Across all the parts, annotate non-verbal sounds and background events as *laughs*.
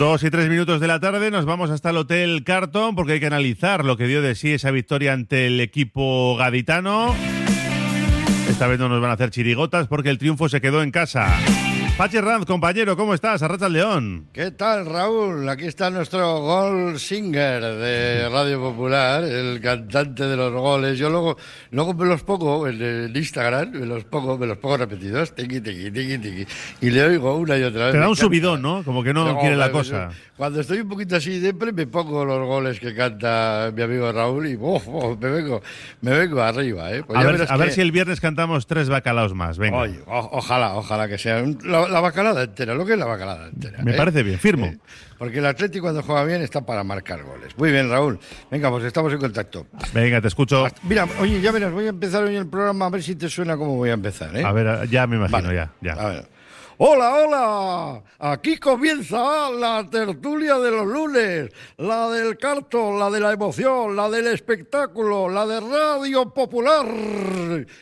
Dos y tres minutos de la tarde nos vamos hasta el Hotel Carton porque hay que analizar lo que dio de sí esa victoria ante el equipo gaditano. Esta vez no nos van a hacer chirigotas porque el triunfo se quedó en casa. Pachi Ranz, compañero, ¿cómo estás? Arracha el León. ¿Qué tal, Raúl? Aquí está nuestro gol singer de Radio Popular, el cantante de los goles. Yo luego, luego me los pongo en el Instagram, me los pongo, me los pongo repetidos, tiqui, tiqui, tiqui, tiqui, y le oigo una y otra vez. Te da un subidón, ¿no? Como que no, quiere la cosa. Cuando estoy un poquito así depre, me pongo los goles que canta mi amigo Raúl y uf, uf, me vengo, me vengo arriba, ¿eh? Pues A ver, si el viernes cantamos tres bacalaos más. Venga. Oye, o- ojalá, ojalá que sea un- la bacalada entera, lo que es la bacalada entera. Me ¿eh? parece bien, firmo. Eh, Porque el Atlético cuando juega bien está para marcar goles. Muy bien, Raúl. Venga, pues estamos en contacto. Venga, te escucho. Mira, oye, ya verás, voy a empezar hoy el programa a ver si te suena cómo voy a empezar, ¿eh? A ver, ya me imagino, Vale. ya. ya. A ver. Hola, hola. Aquí comienza la tertulia de los lunes, la del cartón, la de la emoción, la del espectáculo, la de Radio Popular.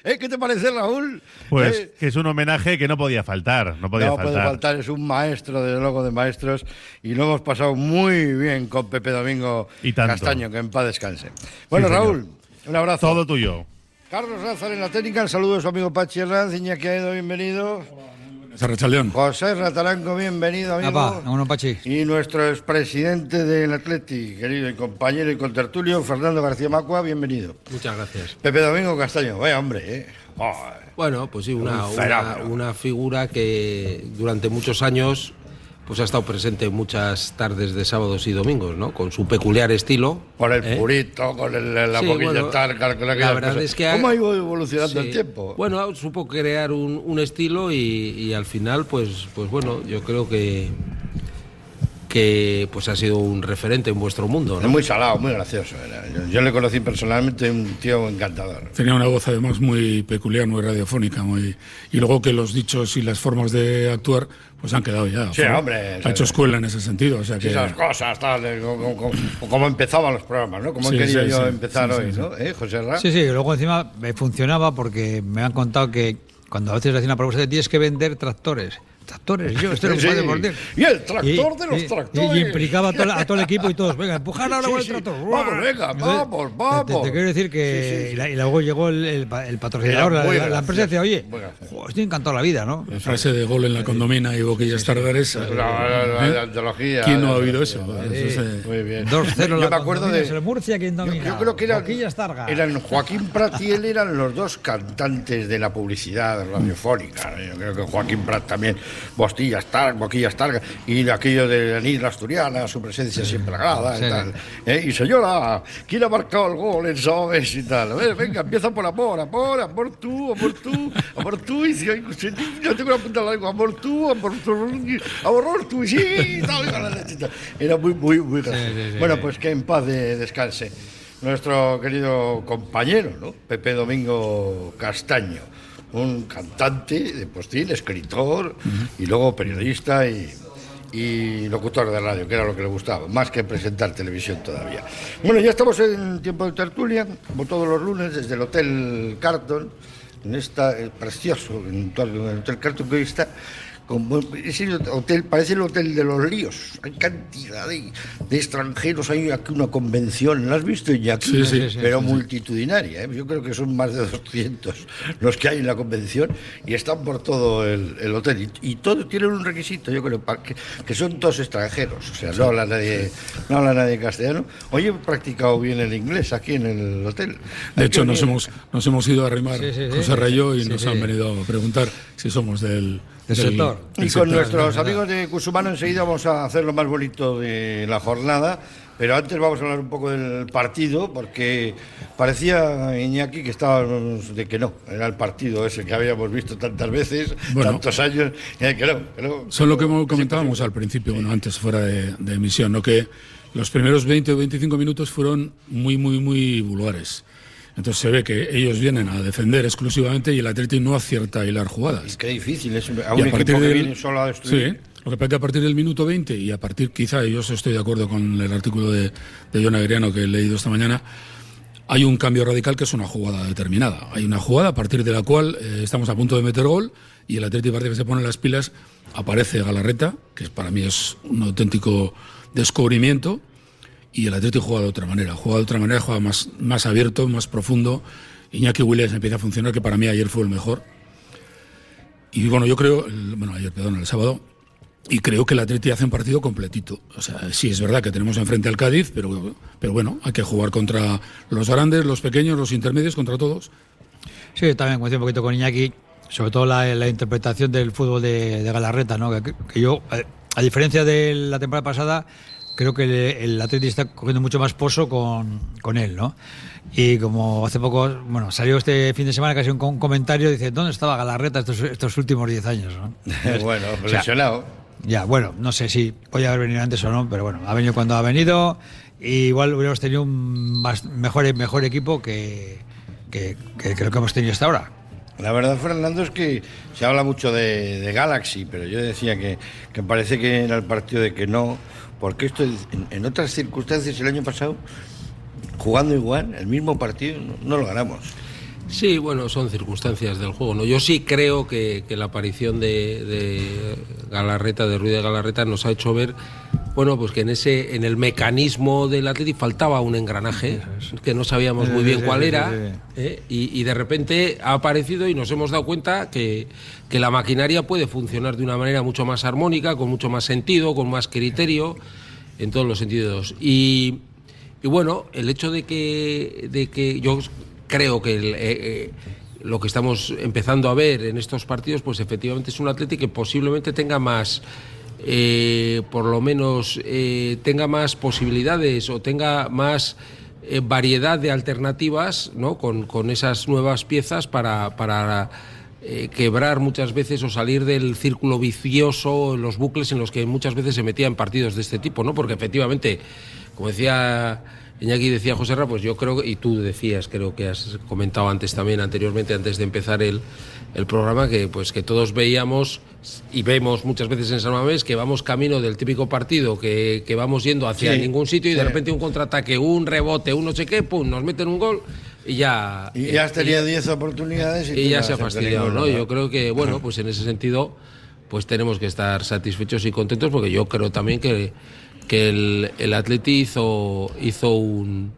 ¿Eh? ¿Qué te parece, Raúl? Pues ¿Eh? que es un homenaje que no podía faltar. No podía no faltar. puede faltar, es un maestro, desde luego, de maestros. Y lo hemos pasado muy bien con Pepe Domingo Y tanto. Castaño, que en paz descanse. Bueno. Raúl, un abrazo. Todo tuyo. Carlos Rázar en la técnica, el saludo de su amigo Pachi Herranz, Iñaki Aedo, bienvenido. León. José Rataranco, bienvenido, amigo. Apa, vámonos, Pachi. Y nuestro expresidente del Atleti, querido y compañero y contertulio, Fernando García Macua, bienvenido. Muchas gracias. Pepe Domingo Castaño, vaya hombre, ¿eh? Bueno, pues sí, una, Un una, fenómeno. una figura que durante muchos años pues ha estado presente en muchas tardes de sábados y domingos, ¿no? Con su peculiar estilo. Con el ¿eh? purito, con el, la Sí, boquilla bueno, targa, con la verdad es que ha- ¿Cómo ha ido evolucionando Sí. el tiempo? Bueno, supo crear un, un estilo y, y al final, pues, pues bueno, yo creo que que pues ha sido un referente en vuestro mundo, Es muy salado, muy gracioso. era. Yo, yo le conocí personalmente, un tío encantador. Tenía una voz además muy peculiar, muy radiofónica, muy y luego que los dichos y las formas de actuar pues han quedado ya. Sí, Fue- hombre, Ha hecho sí. escuela en ese sentido, o sea que Esas cosas, tal, como, como- como empezaban los programas, ¿no? Como Sí, he querido sí, yo sí. empezar Sí, hoy, sí, ¿no? ¿Eh, José Ra? Sí, sí, luego encima me funcionaba porque me han contado que cuando a veces le hacen una propuesta de tienes que vender tractores. Tractores, yo, esto no *laughs* Sí. puede morder. Y el tractor de los y- tractores. Y, implicaba a todo, a todo el equipo y todos, venga, empujar ahora Sí, con el sí. tractor. Vamos, venga, vamos, vamos. Te, te quiero decir que. Sí, sí, sí. Y, la- y luego llegó el, el el patrocinador, la, la- la empresa decía, oye, jo, estoy encantado la vida, ¿no? la frase de gol en la condomina y boquillas tardares. La, la- la- ¿eh? la antología. ¿Quién no ha oído eso? la- Eso es, Muy bien. 2-0 Yo la me acuerdo de. el Murcia quien Yo, domina. yo creo que eran, Boquillas Targa. eran Joaquín Prat y él eran los dos cantantes de la publicidad radiofónica. Yo creo que Joaquín Prat también, Bostillas Targa, Boquillas Targa, y aquello de la Nidra Asturiana, su presencia siempre agrada y Sí. tal. ¿Eh? Y señora, ¿quién ha marcado el gol en Sobes y tal? Ver, venga, empieza por amor, amor, amor tú, amor tú, amor tú, y si yo tengo una punta larga, amor tú, amor tú, amor tú, y sí, y tal, y la tal. Era muy, muy, muy gracioso. sí, sí. Bueno, pues que en paz de- descanse nuestro querido compañero, ¿no? Pepe Domingo Castaño, un cantante de postil, escritor y luego periodista y, locutor de radio, que era lo que le gustaba, más que presentar televisión todavía. Bueno, ya estamos en tiempo de tertulia, como todos los lunes, desde el Hotel Carton, en esta eh, precioso entorno del Hotel Carton que está. Como, ese hotel parece el hotel de los líos. Hay cantidad de, de extranjeros. Hay aquí una convención. ¿La has visto, Iñaki? Sí, sí, sí, Pero multitudinaria. ¿eh? Yo creo que son más de 200 los que hay en la convención y están por todo el, el hotel. Y, y todos tienen un requisito, yo creo, que, que son todos extranjeros. O sea, no habla nadie, no habla nadie castellano. Hoy he practicado bien el inglés aquí en el hotel. De hecho, nos hemos, nos hemos ido a arrimar Sí, sí, sí. José Rayo y Sí, nos sí. han venido a preguntar si somos del, Del sector. Y del con sector. nuestros amigos de Cusumano enseguida vamos a hacer lo más bonito de la jornada, pero antes vamos a hablar un poco del partido, porque parecía Iñaki que estábamos de que no, era el partido ese que habíamos visto tantas veces, Bueno. tantos años, que no, que no. Son lo que mo- comentábamos al principio, bueno, antes fuera de, de emisión, ¿no? que los primeros 20 o 25 minutos fueron muy, muy, muy vulgares. Entonces se ve que ellos vienen a defender exclusivamente y el Atleti no acierta a hilar jugadas. Qué difícil es a Y un a equipo que del- viene solo a destruir. Sí, lo que pasa es que a partir del minuto 20 y a partir, quizá, y yo estoy de acuerdo con el artículo de, de John Agriano que he leído esta mañana, hay un cambio radical que es una jugada determinada. Hay una jugada a partir de la cual eh, estamos a punto de meter gol y el Atlético parece que se pone las pilas, aparece Galarreta, que para mí es un auténtico descubrimiento, y el Atlético juega de otra manera, juega de otra manera, juega más, más abierto, más profundo. Iñaki Williams empieza a funcionar, que para mí ayer fue el mejor. Y bueno, yo creo, bueno, ayer, perdón, el sábado, y creo que el Atleti hace un partido completito. O sea, sí es verdad que tenemos enfrente al Cádiz, pero, pero bueno, hay que jugar contra los grandes, los pequeños, los intermedios, contra todos. Sí, también coincido un poquito con Iñaki, sobre todo la, interpretación del fútbol de, de Galarreta, ¿no? Que, yo, a diferencia de la temporada pasada, creo que el, el Atleti está cogiendo mucho más pozo con, con él, ¿no? Y como hace poco, bueno, salió este fin de semana casi un, un comentario, dice, ¿dónde estaba Galarreta estos, estos últimos 10 años? ¿no? *laughs* bueno, O sea, lesionado. Ya, bueno, no sé si podía haber venido antes o no, pero bueno, ha venido cuando ha venido. Y igual hubiéramos tenido un más- mejor, mejor equipo que, que, que creo que hemos tenido hasta ahora. La verdad, Fernando, es que se habla mucho de, de Galaxy, pero yo decía que, que parece que era el partido de que no, porque esto en, otras circunstancias el año pasado, jugando igual, el mismo partido, no, no lo ganamos. Sí, bueno, son circunstancias del juego. ¿no? Yo sí creo que, que la aparición de, de Galarreta, de Ruiz de Galarreta, nos ha hecho ver, bueno, pues que en ese, en el mecanismo del Atlético faltaba un engranaje que no sabíamos muy bien cuál era, ¿eh? y, y de repente ha aparecido y nos hemos dado cuenta que, que la maquinaria puede funcionar de una manera mucho más armónica, con mucho más sentido, con más criterio, en todos los sentidos. Y, y bueno, el hecho de que, de que yo creo que el, eh, eh, lo que estamos empezando a ver en estos partidos, pues efectivamente es un Atlético que posiblemente tenga más, eh, por lo menos, eh, tenga más posibilidades o tenga más variedad de alternativas, ¿no? Con, con esas nuevas piezas para. para quebrar muchas veces o salir del círculo vicioso, los bucles en los que muchas veces se metía en partidos de este tipo, ¿no? Porque efectivamente, como decía Iñaki, decía José Ra, pues yo creo, y tú decías, creo que has comentado antes también, anteriormente, antes de empezar el, el programa, que pues que todos veíamos y vemos muchas veces en San Mamés que vamos camino del típico partido, que, que vamos yendo hacia Sí, ningún sitio y de repente un contraataque, un rebote, un no sé qué, pum, nos meten un gol y ya... Y ya has tenido y- 10 oportunidades y, y ya se ha fastidiado, ¿no? Yo creo que, bueno, pues en ese sentido, pues tenemos que estar satisfechos y contentos porque yo creo también que, que el, el Atleti hizo, hizo un,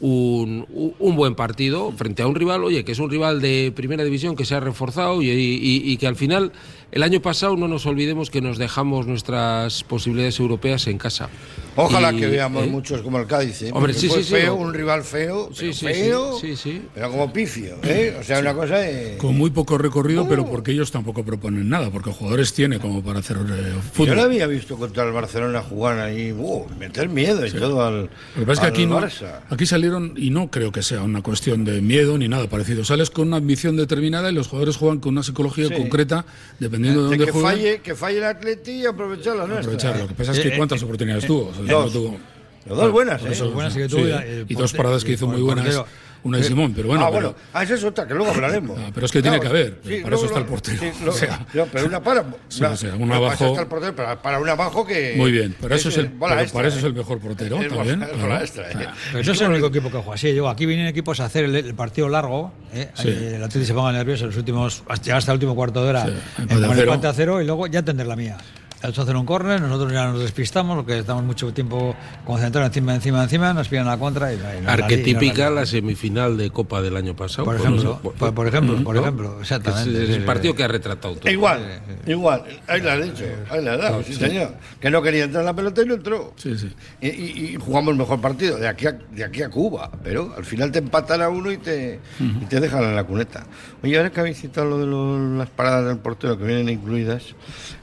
un, un buen partido frente a un rival, oye, que es un rival de primera división que se ha reforzado y, y- y que al final, el año pasado, no nos olvidemos que nos dejamos nuestras posibilidades europeas en casa. Ojalá Y, que veamos ¿eh? muchos como el Cádiz, ¿eh? Hombre, Porque sí, fue sí, sí, feo, no. un rival feo, Sí, pero sí, feo, sí, sí, sí. pero como pifio, ¿eh? O sea, una cosa de... Con muy poco recorrido, pero porque ellos tampoco proponen nada, porque jugadores tiene como para hacer eh, Yo fútbol. lo había visto contra el Barcelona jugar ahí, uh, meter miedo y todo al, Lo que pasa es que aquí, no, aquí salieron, y no creo que sea una cuestión de miedo ni nada parecido. Sales con una ambición determinada y los jugadores juegan con una psicología Sí. concreta, dependiendo de De dónde que falle, que falle el Atleti y aprovechar la nuestra. aprovechar. Lo que pasa es Eh, que cuántas oportunidades tuvo. O sea, dos. no tuvo- Los dos buenas, ¿eh? eso, buenas que tuvo, y dos porte- paradas que hizo muy portero. Una de Simón, pero bueno. ah, pero- bueno, ah, esa es otra, que luego hablaremos. Ah, pero es que tiene que haber, para eso está el portero, sí, *laughs* o sea. no, pero una para. *laughs* Sí, una, o sea, una para eso abajo- está el portero, para, para una abajo que. Muy bien, pero eso es el, pero extra, para eso ¿eh? es el mejor portero Es también. claro. extra, ¿eh? Pero no es el único equipo que juega así. Digo, aquí vienen equipos a hacer el, el partido largo. ¿eh? Sí. Eh, El Atleti se ponga nervioso en los últimos. hasta- el último cuarto de hora. Sí, en empate a poner cero. empate a cero y luego ya tender la mía. Ellos hacen un córner, nosotros ya nos despistamos porque estamos mucho tiempo concentrados encima, encima, encima, nos piden la contra y, y la la Arquetípica la semifinal de Copa del año pasado. Por ejemplo, por, por ejemplo, por ¿no? ejemplo, exactamente. Es, el partido que ha retratado todo. Igual, igual. Ahí la ha dicho, ahí la ha dado, sí, señor. Que no quería entrar en la pelota y no entró. Sí, sí. Y, y- y jugamos el mejor partido de aquí, a, de aquí a Cuba, pero al final te empatan a uno y te, y te dejan en la cuneta. Oye, ahora que habéis citado lo de las paradas del portero que vienen incluidas,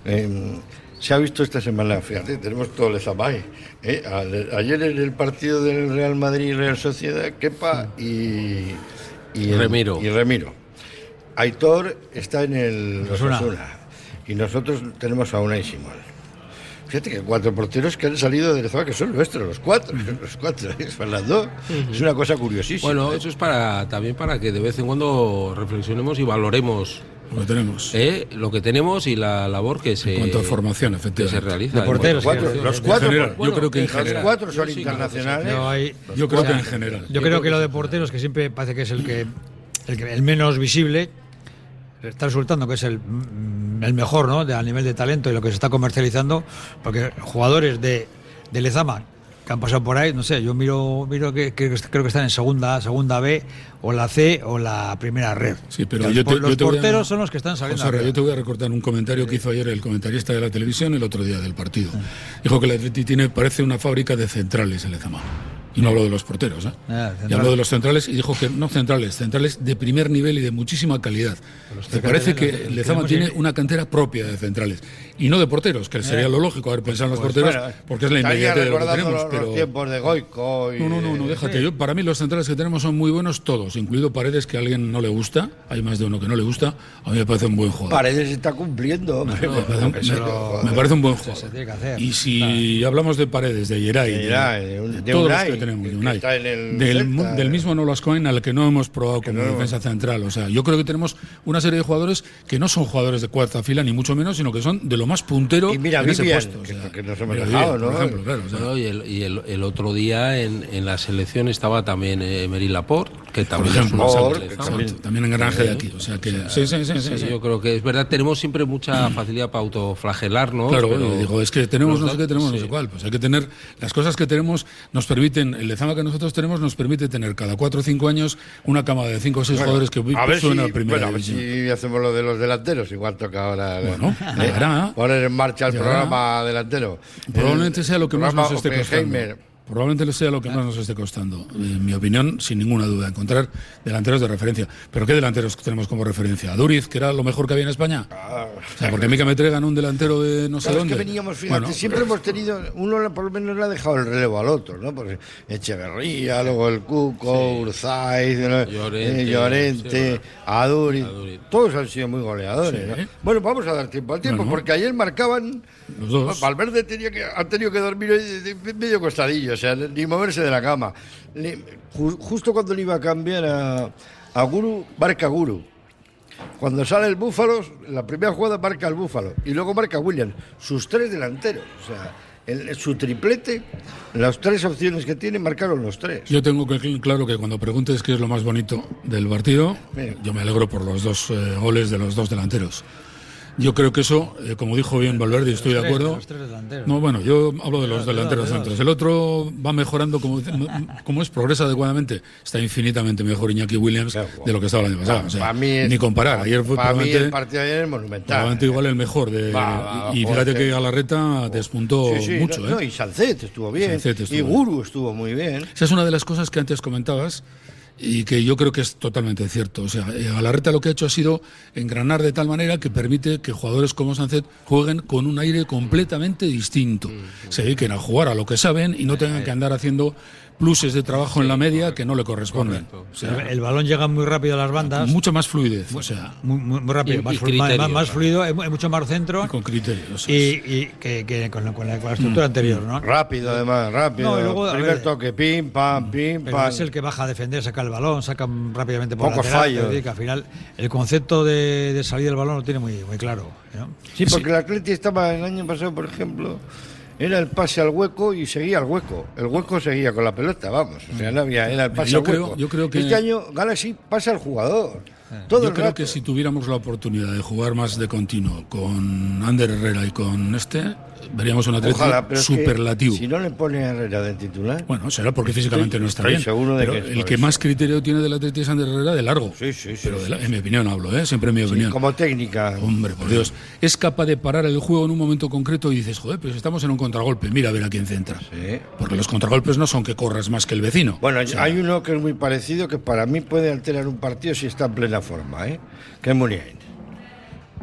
eh, se ha visto esta semana, fíjate, tenemos todo el Zamay. ¿eh? Ayer en el partido del Real Madrid y Real Sociedad, Kepa y, y Remiro. Y Remiro. Aitor está en el Osasuna. Osasuna y nosotros tenemos a Unai Simón. Fíjate que cuatro porteros que han salido del Zama que son nuestros, los cuatro, *laughs* los cuatro, ¿eh, Fernando? Es una cosa curiosísima. Bueno, ¿eh? eso es para también para que de vez en cuando reflexionemos y valoremos Lo que tenemos. ¿eh? lo que tenemos y la labor que se, En cuanto a formación, que se efectivamente. realiza. De porteros, Cuatro- los cuatro, general, bueno, yo creo que en los cuatro son sí, internacionales. No, hay- Yo creo o sea, que en general. Yo creo que lo de porteros, que siempre parece que es el que el, que- el menos visible, está resultando que es el, mm, el mejor, ¿no? De, a nivel de talento y lo que se está comercializando, porque jugadores de, de Lezama que han pasado por ahí, no sé, yo miro, miro que, que creo que están en segunda, segunda B, o la C, o la primera red. Sí, pero los yo te- los yo te a- porteros son los que están saliendo. José yo te voy a recortar un comentario que hizo ayer el comentarista de la televisión el otro día del partido. Dijo que el Atleti tiene, parece una fábrica de centrales en Lezama. Y no habló de los porteros, ¿eh? Ah, y habló de los centrales y dijo que no centrales, centrales de primer nivel y de muchísima calidad. Me parece que Lezama tiene una cantera propia de centrales. Y no de porteros, que sería lo lógico haber pensado en los porteros, Bueno, porque es la inmediatez de lo que tenemos. los, los Pero... tiempos de Goico y No, no, no, no, déjate. Yo, para mí los centrales que tenemos son muy buenos todos, incluido Paredes, que a alguien no le gusta. Hay más de uno que no le gusta. A mí me parece un buen jugador. Paredes está cumpliendo. hombre. Me parece, un- Que se me- lo- me parece un buen se jugador. tiene que hacer. Y si hablamos de Paredes, de Yeray, de, Yeray, de de de todos Unai, los que tenemos, de que Unai, está en el del, Celta, del eh. mismo Nolas Cohen al que no hemos probado como no- defensa central. O sea, yo creo que tenemos una serie de jugadores que no son jugadores de cuarta fila, ni mucho menos, sino que son de lo más puntero Y mira, en ese Vivian, puesto. o que- sea, que nos hemos dejado, Vivian, ¿no? Por ejemplo, claro. o sea, Bueno, y el, y el- el otro día en, en la selección estaba también eh, Emery Laporte, que también ejemplo, es una Laporte, selección. que exacto, también en granje de aquí. O sea que. Sí, sí, sí, sí, Sí, sí. Yo creo que es verdad, tenemos siempre mucha facilidad para autoflagelarnos. Claro, pero- y digo, es que tenemos no sé qué, tenemos no sé cuál. Pues hay que tener, las cosas que tenemos nos permiten, el Lezama que nosotros tenemos nos permite tener cada cuatro o cinco años una cama de cinco o seis Bueno, jugadores que a ver si, a primera bueno, a ver división. si hacemos lo de los delanteros. Igual toca ahora *laughs* eh, Bueno, llegará. Poner en marcha el Llegará. programa delantero. Probablemente El sea lo que más nos esté costando. Probablemente sea lo que más nos esté costando. En mi opinión, sin ninguna duda, encontrar delanteros de referencia. ¿Pero qué delanteros tenemos como referencia? ¿A Duriz, que era lo mejor que había en España? O sea, porque a mí que me traigan un delantero de no sé Claro, es dónde. que veníamos, fíjate, Bueno, siempre hemos tenido, uno por lo menos le ha dejado el relevo al otro, ¿no? Porque Echeverría, luego el Cuco, Urzaiz, ¿no? Llorente, eh, Llorente, sí, Aduriz, Aduriz. todos han sido muy goleadores, Sí. ¿no? Bueno, vamos a dar tiempo al tiempo, Bueno. porque ayer marcaban, Los dos. Valverde tenía que, ha tenido que dormir medio costadillo, o sea, ni moverse de la cama. Justo cuando le iba a cambiar a, a Guru, marca Guru. Cuando sale el Búfalo, la primera jugada marca el Búfalo y luego marca Williams, sus tres delanteros. O sea, el- su triplete, las tres opciones que tiene, marcaron los tres. Yo tengo que cl- claro que cuando preguntes qué es lo más bonito del partido, yo me alegro por los dos eh, goles de los dos delanteros. Yo creo que eso, eh, como dijo bien Valverde, y estoy de acuerdo. los tres delanteros. No, bueno, yo hablo de los delanteros centros. El otro va mejorando, como, *laughs* como es, progresa adecuadamente. Está infinitamente mejor Iñaki Williams de lo que estaba el año pasado. O sea, Para mí es- ni comparar. Ayer fue para mí el partido de ayer es monumental. probablemente igual el mejor. De, Va, va, y fíjate que Galarreta despuntó Sí, sí, mucho. no, no, ¿eh? y Sancet estuvo bien, Sancet estuvo y bien. Guru estuvo muy bien. Esa es una de las cosas que antes comentabas y que yo creo que es totalmente cierto. O sea, eh, Galarreta lo que ha hecho ha sido engranar de tal manera que permite que jugadores como Sánchez jueguen con un aire completamente distinto. Se dediquen a jugar a lo que saben y no tengan que andar haciendo pluses de trabajo en la media que no le corresponden. O sea, el, el balón llega muy rápido a las bandas. mucho más fluidez, o sea, muy, muy- muy rápido, Y- más, y flu- más- criterio, más- más claro. fluido, hay, mu- hay mucho más centro y con criterio. o sea, y, que, que con, la, con la- con la estructura anterior, ¿no? Rápido, además, rápido. No, luego, Primer ver, toque, pim, pam, pim, Pero pam. es el que baja a defender, saca el balón, saca rápidamente por Pocos lateral, fallos. decir, que al final el concepto de, de salir del balón lo tiene muy, muy claro. ¿no? Sí, porque el Atleti estaba el año pasado, por ejemplo, era el pase al hueco y seguía al hueco. El hueco seguía con la pelota, vamos. O sea, no había, era el pase Yo al creo- hueco. yo creo que- Este año Galaxy pasa al jugador. Todo Yo creo rato. que si tuviéramos la oportunidad de jugar más de continuo con Ander Herrera y con este, veríamos un Atleti Ojalá, pero es que superlativo. si no le pone a Herrera de titular. Bueno, será porque físicamente Estoy- no está bien. seguro de pero que es el que eso. más criterio tiene del Atleti es Ander Herrera de largo. Sí, sí, sí, Pero de la- en mi opinión hablo, ¿eh? siempre en mi Sí, opinión. como técnica. Hombre, por Dios. Es capaz de parar el juego en un momento concreto y dices, joder, pues estamos en un contragolpe, mira a ver a quién centra. Sí. Porque los contragolpes no son que corras más que el vecino. Bueno, O sea, hay uno que es muy parecido que para mí puede alterar un partido si está en plena forma, ¿eh? que es Muniain.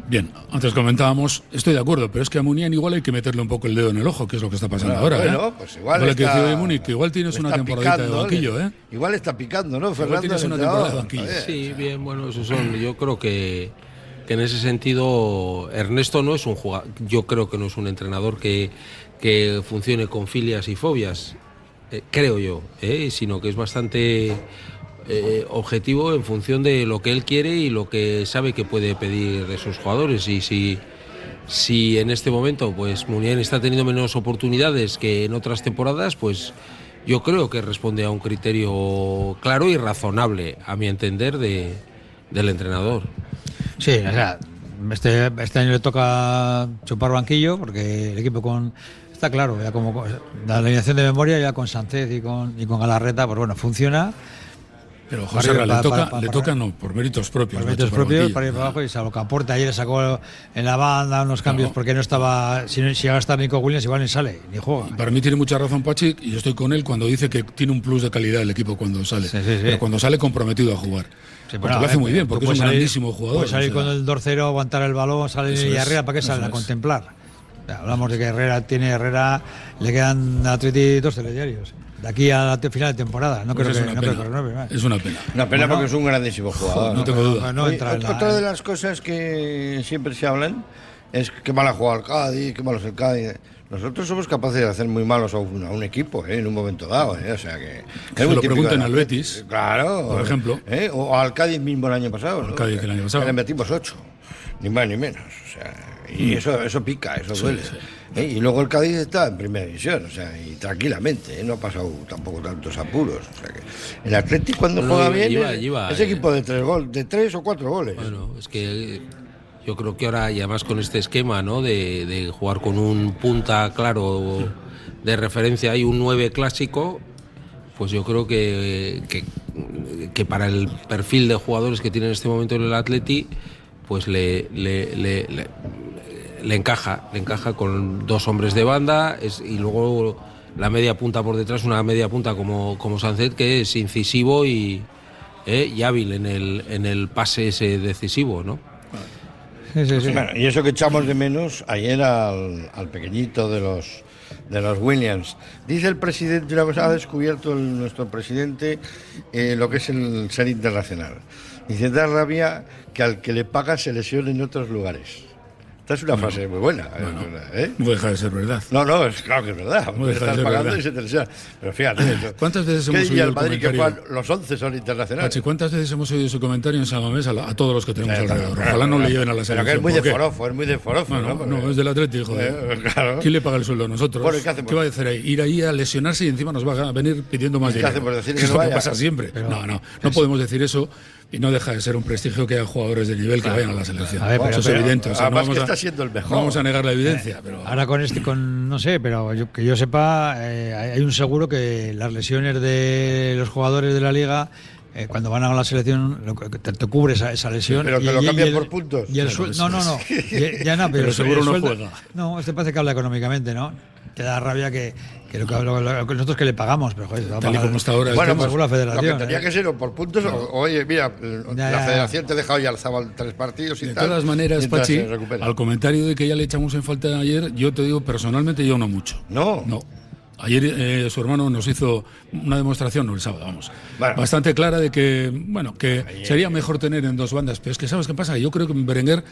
Bien, antes comentábamos, estoy de acuerdo, pero es que a Munian igual hay que meterle un poco el dedo en el ojo, que es lo que está pasando Bueno, ahora. bueno, ¿eh? pues igual que está- decir, oye, Múnich, que igual tienes una temporadita de banquillo, ¿eh? Igual está picando, ¿no? Fernando tienes una temporada de banquillo. Sí, bien, bueno, eso son. Yo creo que, que en ese sentido Ernesto no es un jugador. Yo creo que no es un entrenador que, que funcione con filias y fobias, eh, creo yo, eh, sino que es bastante eh, objetivo en función de lo que él quiere y lo que sabe que puede pedir de sus jugadores. Y si, si en este momento pues Muniain está teniendo menos oportunidades que en otras temporadas, pues yo creo que responde a un criterio claro y razonable, a mi entender, de, del entrenador. Sí, o sea, este, este año le toca chupar banquillo porque el equipo con está claro, ya como la alineación de memoria ya con Sánchez y con, y con Galarreta, pues bueno, funciona. Pero José Para- le para- toca, para- le toca no, por méritos propios. Macho, méritos por propios para ir para abajo y salvo que aporta ayer sacó en la banda unos cambios No. porque no estaba si, no- si iba a estar Nico Williams igual ni sale ni juega Para mí tiene mucha razón Pachi y yo estoy con él cuando dice que tiene un plus de calidad el equipo cuando sale. Sí, sí, sí. Pero cuando sale comprometido a jugar. Sí, porque bueno, lo hace muy bien, porque es un salir- grandísimo jugador. Puedes salir o sea, con el dorcero, aguantar el balón, salir y arriba, ¿para qué eso sale? A contemplar. O sea, hablamos de que Herrera tiene Herrera, le quedan a Atleti dos telediarios. De aquí a la final de temporada. No pues creo es que una no creo pena. que renueve, ¿eh? Es una pena. Una pena Bueno. porque es un grandísimo jugador. No tengo duda. No Oye, entra en ot- la- Otra de las cosas que siempre se hablan es que mal ha jugado el Cádiz, que malo es el Cádiz. Nosotros somos capaces de hacer muy malos a un, a un equipo ¿eh? en un momento dado. ¿eh? O sea que, Se lo del al. Betis, Claro. por ejemplo. ¿eh? O al Cádiz mismo el año pasado. Al ¿no? Cádiz el año pasado. Que le metimos ocho. Ni más ni menos. O sea, y eso, eso pica, eso duele. sí. ¿eh? Y luego el Cádiz está en primera división, o sea, y tranquilamente, ¿eh? no ha pasado tampoco tantos apuros. O sea que el Atlético cuando No, juega bien lleva- es, lleva, es eh. equipo de tres gol, de tres o cuatro goles. Bueno, es que eh, yo creo que ahora, y además con este esquema, ¿no? De, de jugar con un punta claro de referencia y un 9 clásico, pues yo creo que, que, que para el perfil de jugadores que tiene en este momento el Atleti, pues le, le, le- le- le encaja, le encaja con dos hombres de banda es- y luego la media punta por detrás, una media punta como, como Sancet, que es incisivo y, eh, y hábil en el, en el pase ese decisivo, ¿no? Sí, sí, sí. Bueno, y eso que echamos de menos ayer al, al pequeñito de los de los Williams. Dice el presidente, una cosa, ha descubierto el- nuestro presidente eh, lo que es el ser internacional. Dice, da rabia que al que le paga se lesione en otros lugares. Esta es una frase muy buena. ¿eh? No deja de ser verdad. No, no, es claro que es verdad. No deja de ser pagando verdad. y se te lesiona. Pero fíjate. eso. ¿Cuántas veces ¿Qué hemos oído el Madrid que comentario? juegan- los 11 son internacionales? Pachi, ¿cuántas veces hemos oído ese comentario en San Mamés a, la- a todos los que tenemos Eh, alrededor? pero- Ojalá no le lleven a la Pero selección. que es muy ¿Por de qué? forofo, es muy de forofo. No, no, Porque- no, es del Atleti, joder. Eh, *laughs* claro. ¿Quién le paga el sueldo a nosotros? Bueno, ¿y qué hacemos? va a hacer ahí? Ir ahí a lesionarse y encima nos va a venir pidiendo más ¿Y qué dinero. hacemos? ¿Decir que es no lo que vaya? pasa siempre. no, no, no podemos decir eso y no deja de ser un prestigio que haya jugadores de nivel que vayan a la selección. A ver, pero- eso es pero- evidente. o sea, no además vamos que a- está siendo el mejor. No vamos a negar la evidencia, pero Ahora con este, con no sé, pero yo- que yo sepa, eh, hay un seguro que las lesiones de los jugadores de la liga, eh, cuando van a la selección, lo que- te, te cubre esa, esa lesión. Pero que lo cambian por puntos. Y el Claro, suel- eso no, no, no. Ya no, *laughs* pero, Pero el seguro no juega. No, este parece que habla económicamente, ¿no? Te da rabia que, que lo que lo- lo nosotros que le pagamos, pero joder, Tal y como está ahora Bueno, pues según la lo que federación. tenía ¿eh? que ser o por puntos o, oye, mira, Ya, la ya, ya. federación te deja hoy al Zabal tres partidos y De tal. todas maneras, Pachi, al comentario de que ya le echamos en falta ayer, yo te digo personalmente, yo no mucho. No. No. Ayer eh, su hermano nos hizo una demostración, no el sábado, vamos, Bueno. bastante clara de que, bueno, que sería mejor tener en dos bandas. Pero es que, ¿sabes qué pasa? Yo creo que Berenguer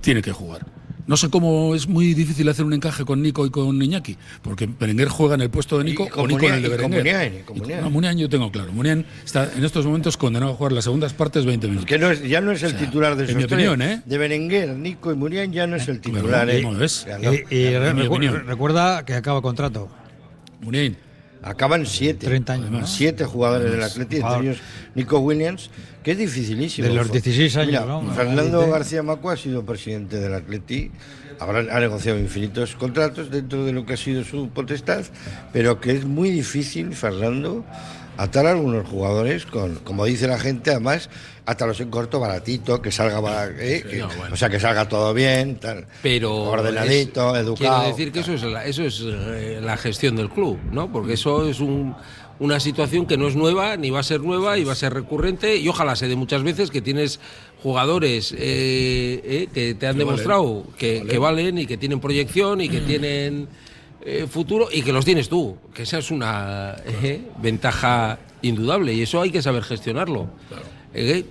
tiene que jugar. No sé cómo es muy difícil hacer un encaje con Nico y con Iñaki, porque Berenguer juega en el puesto de Nico Y con o Nico en el de Muniain, y con Berenguer. Muniain, y con Y Muniain. no, Muniain yo tengo claro. Muniain está en estos momentos condenado a jugar las segundas partes 20 minutos. Que no es, ya no es el titular de esos mi opinión, ¿eh? De Berenguer, Nico y Murián ya no es el titular. ¿eh? ¿Cómo ves? Y, y recuerda que acaba contrato. Muniain. Acaban siete. 30 años, ¿no? Siete jugadores del Atleti, entre ellos Nico Williams, que es dificilísimo. De los 16 años, Mira, ¿no? Fernando García Macua ha sido presidente del Atleti, ha negociado infinitos contratos dentro de lo que ha sido su potestad, pero que es muy difícil, Fernando, atar a algunos jugadores con, como dice la gente, además, atarlos en corto, baratito, que salga, eh, que- no, bueno. o sea, que salga todo bien, tal, pero ordenadito, es- educado. Quiero decir que eso es la, eso es eh, la gestión del club, ¿no? Porque eso es un- una situación que no es nueva, ni va a ser nueva, y va a ser recurrente, y ojalá se dé muchas veces que tienes jugadores eh, eh, que te han Que demostrado que, que valen y que tienen proyección y que tienen eh, futuro y que los tienes tú, que esa es una eh, ventaja indudable y eso hay que saber gestionarlo. Eh,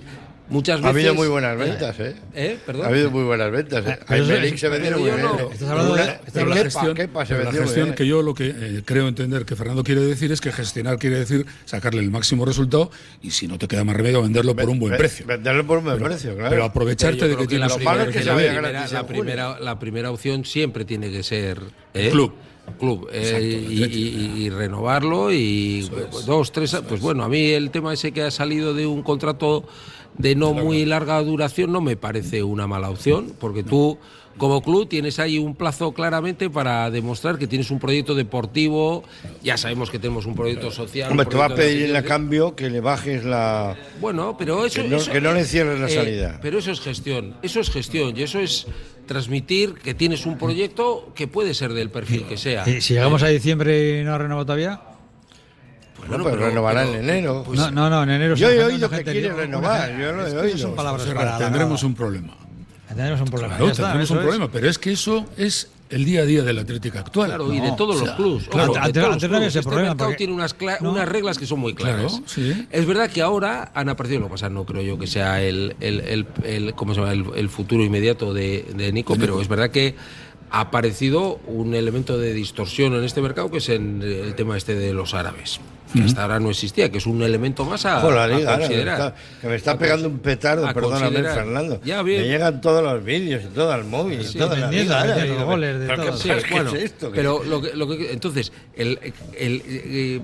muchas Ha veces... habido muy buenas ventas, ¿eh? ¿Eh? ¿Perdón? Ha habido muy buenas ventas. ¿eh? pero eso- se vendió yo muy bien. no. Estás hablando de- estás hablando de gestión, Kepa se pero la gestión bien, que yo lo que eh, creo entender que Fernando quiere decir es que gestionar quiere decir sacarle el máximo resultado y si no te queda más remedio venderlo por un buen precio. Venderlo por un buen precio, claro. Pero aprovecharte Pero de que la tienes malo primera- que que se la primera- la primera, la primera opción siempre tiene que ser ¿eh? Club. Eh, y, y- y renovarlo y dos, tres, pues bueno, a mí el tema ese que ha salido de un contrato de no muy larga duración no me parece una mala opción, porque tú como club tienes ahí un plazo claramente para demostrar que tienes un proyecto deportivo, ya sabemos que tenemos un proyecto social. Hombre, te va a pedir a cambio que le bajes la... Bueno, pero eso, Que no- eso- que no le cierres la eh, salida. Pero eso es gestión, eso es gestión y eso es transmitir que tienes un proyecto que puede ser del perfil que sea. Y si llegamos a diciembre y no ha renovado todavía. Bueno, pero renovará en enero. pues no, no, no, en enero Yo he oído que quiere renovar, yo lo he oído. Son palabras para la tendremos nada. un problema. Tendremos un problema. Claro, ya está, tendremos eso un es. problema, pero es que eso es el día a día del Atlético actual. Claro, y de todos o los clubes. claro, ojo, de todos los clubes. Este problema, mercado porque- tiene unas, No. unas reglas que son muy claras. Claro, sí. Es verdad que ahora han aparecido, lo que pasa, no creo yo que sea el, el, el, el- ¿cómo se llama? el, el futuro inmediato de, de Nico, pero es verdad que ha aparecido un elemento de distorsión en este mercado que es en el tema este de los árabes. Que hasta ahora no existía, que es un elemento más a, a liga, ahora, que me considerar. está, que me está pegando un petardo, perdóname. Fernando. Ya, bien. Me llegan todos los vídeos y todo al móvil. Sí, y toda la liga, ahora, goles de ¿pero todo. Sí, bueno, es esto? pero lo que, lo que- entonces, el, el, eh,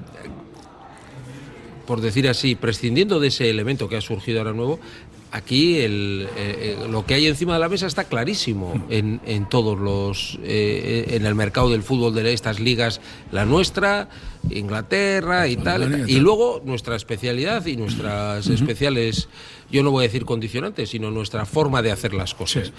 por decir así, prescindiendo de ese elemento que ha surgido ahora nuevo, aquí el, eh, eh, lo que hay encima de la mesa está clarísimo en, en todos los, eh, en el mercado del fútbol de estas ligas, la nuestra, Inglaterra y tal, y luego nuestra especialidad y nuestras especiales, yo no voy a decir condicionantes, sino nuestra forma de hacer las cosas. Sí.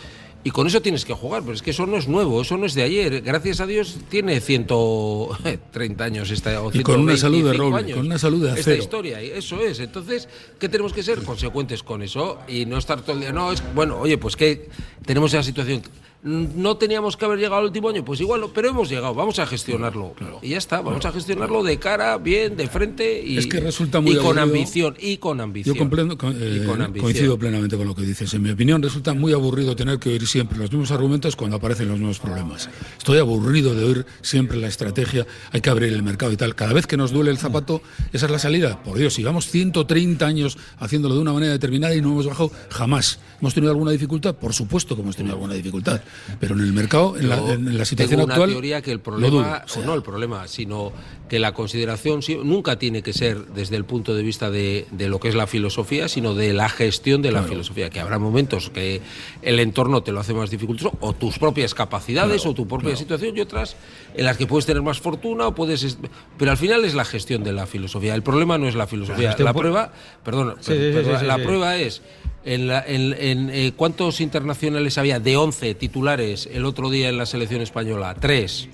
Y con eso tienes que jugar, pero es que eso no es nuevo, eso no es de ayer. Gracias a Dios tiene 130 años esta o Y con una salud de 125 roble, años con una salud de Esta acero. historia, y eso es. Entonces, ¿qué tenemos que ser? Consecuentes con eso y no estar todo el día. No, es bueno, oye, pues que tenemos esa situación. No teníamos que haber llegado al último año, pues igual, pero hemos llegado, vamos a gestionarlo. Y ya está, vamos a gestionarlo de cara, bien, de frente y, Es que resulta muy y con ambición. Y con ambición. Yo comprendo- con- Y eh, con ambición. coincido plenamente con lo que dices. En mi opinión, resulta muy aburrido tener que oír siempre los mismos argumentos cuando aparecen los nuevos problemas. Estoy aburrido de oír siempre la estrategia, hay que abrir el mercado y tal. Cada vez que nos duele el zapato, esa es la salida. Por Dios, llevamos 130 años haciéndolo de una manera determinada y no hemos bajado jamás. ¿Hemos tenido alguna dificultad? Por supuesto que hemos tenido alguna dificultad. Pero en el mercado, en la, en la situación tengo una actual. teoría que el problema, o no el problema, sino que la consideración nunca tiene que ser desde el punto de vista de, de lo que es la filosofía, sino de la gestión de la filosofía. Que habrá momentos que el entorno te lo hace más dificultoso, o tus propias capacidades, o tu propia situación, y otras en las que puedes tener más fortuna, o puedes. Pero al final es la gestión de la filosofía. El problema no es la filosofía. La prueba, perdón, Sí, sí, sí, la prueba es en, la- en- eh, ¿Cuántos internacionales había de 11 titulares el otro día en la selección española? Tres.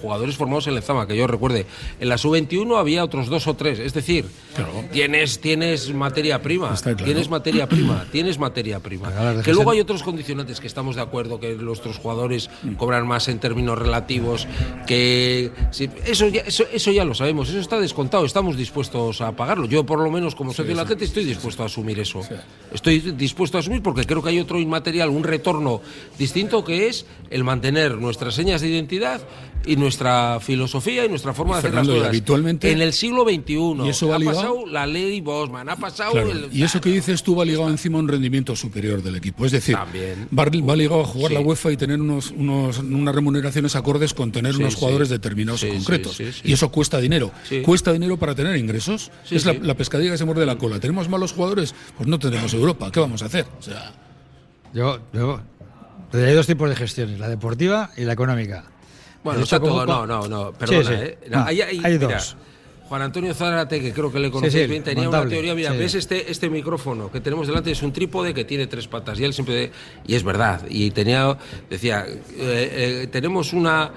Jugadores formados en Lezama, que yo recuerde. En la sub-21 había otros dos o tres. Es decir, tienes, tienes materia prima. Claro. Tienes materia prima. Tienes materia prima. Que luego hay otros condicionantes que estamos de acuerdo, que nuestros jugadores cobran más en términos relativos, que sí, eso, ya, eso, eso ya lo sabemos, eso está descontado, estamos dispuestos a pagarlo. Yo por lo menos como socio del Atleti estoy dispuesto a asumir eso. Estoy dispuesto a asumir porque creo que hay otro inmaterial, un retorno distinto que es el mantener nuestras señas de identidad y nuestra filosofía y nuestra forma de hacer las Fernando, y cosas. habitualmente- en el siglo XXI ¿Y eso va ha ligado? pasado la ley Bosman, ha pasado Claro, el- Y eso que dices tú va ligado encima a un rendimiento superior del equipo. Es decir, También. va, va ligado a jugar Sí. la UEFA y tener unos, unos- unas remuneraciones acordes con tener Sí, unos sí. jugadores determinados Sí, y sí, concretos. sí, sí. Y eso cuesta dinero. Sí. Cuesta dinero para tener ingresos. Sí, es la, la pescadilla que se muerde la cola. ¿Tenemos malos jugadores? Pues no tendremos Europa. ¿Qué vamos a hacer? O sea, Yo, yo. Hay dos tipos de gestiones, la deportiva y la económica. Bueno, está todo. No, no, no. Perdona, Sí, sí. ¿eh? No, Hay, hay- hay mira, dos. Juan Antonio Zárate, que creo que le conocéis sí, bien, tenía montable, una teoría. Mira, sí. ves este, este micrófono que tenemos delante, es un trípode que tiene tres patas. Y él siempre. Y es verdad. Y tenía. Decía, eh, eh, tenemos una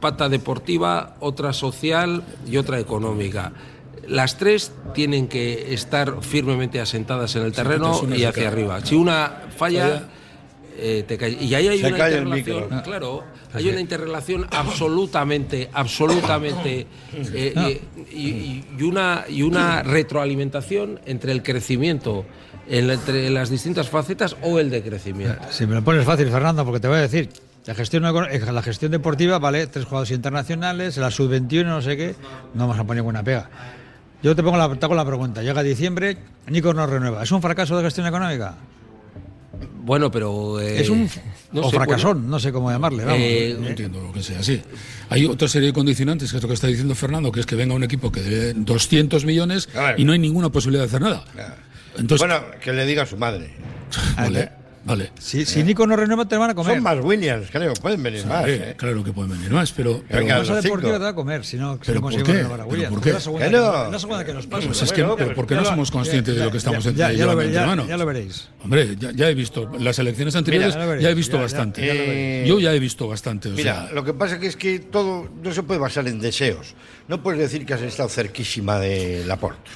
pata deportiva, otra social y otra económica. Las tres tienen que estar firmemente asentadas en el terreno y hacia arriba. Si una falla, Falla. Eh, te. Y ahí hay Se una interrelación, claro, hay una interrelación absolutamente, absolutamente, eh, eh, y, y- y una, y una retroalimentación entre el crecimiento en la- entre las distintas facetas o el decrecimiento. Si me lo pones fácil, Fernando, porque te voy a decir, la gestión, la gestión deportiva, vale, tres jugadores internacionales, la sub-21, no sé qué, no vamos a poner buena pega. Yo te pongo la, te hago la pregunta, llega diciembre, Nico no renueva. ¿Es un fracaso de gestión económica? Bueno, pero... eh, es un no o sé, fracasón, no sé cómo llamarle. Vamos. Eh, No entiendo lo que sea así. Hay otra serie de condicionantes, que es lo que está diciendo Fernando, que es que venga un equipo que debe 200 millones y no hay ninguna posibilidad de hacer nada. Entonces, bueno, que le diga a su madre. *laughs* vale, vale. si, si Nico no renueva, te van a comer. Son más Williams, creo, pueden venir más. ¿eh? Claro que pueden venir más, pero, pero- La cosa los deportiva te va a comer, si no, si ¿Pero no por conseguimos qué? renovar a ¿Pero Williams. por qué? Es la segunda, Que la segunda que nos pasa. pues es que, Bueno, pero ¿por qué no ya lo- somos conscientes ya- de lo que estamos ya- ya- ya entre ya- manos? ya lo veréis. Hombre, ya, ya he visto las elecciones anteriores, ya lo veréis, ya he visto ya- ya- bastante. ya. Yo ya he visto bastante. o Mira, sea, lo que pasa que es que todo no se puede basar en deseos. No puedes decir que has estado cerquísima de Laporte.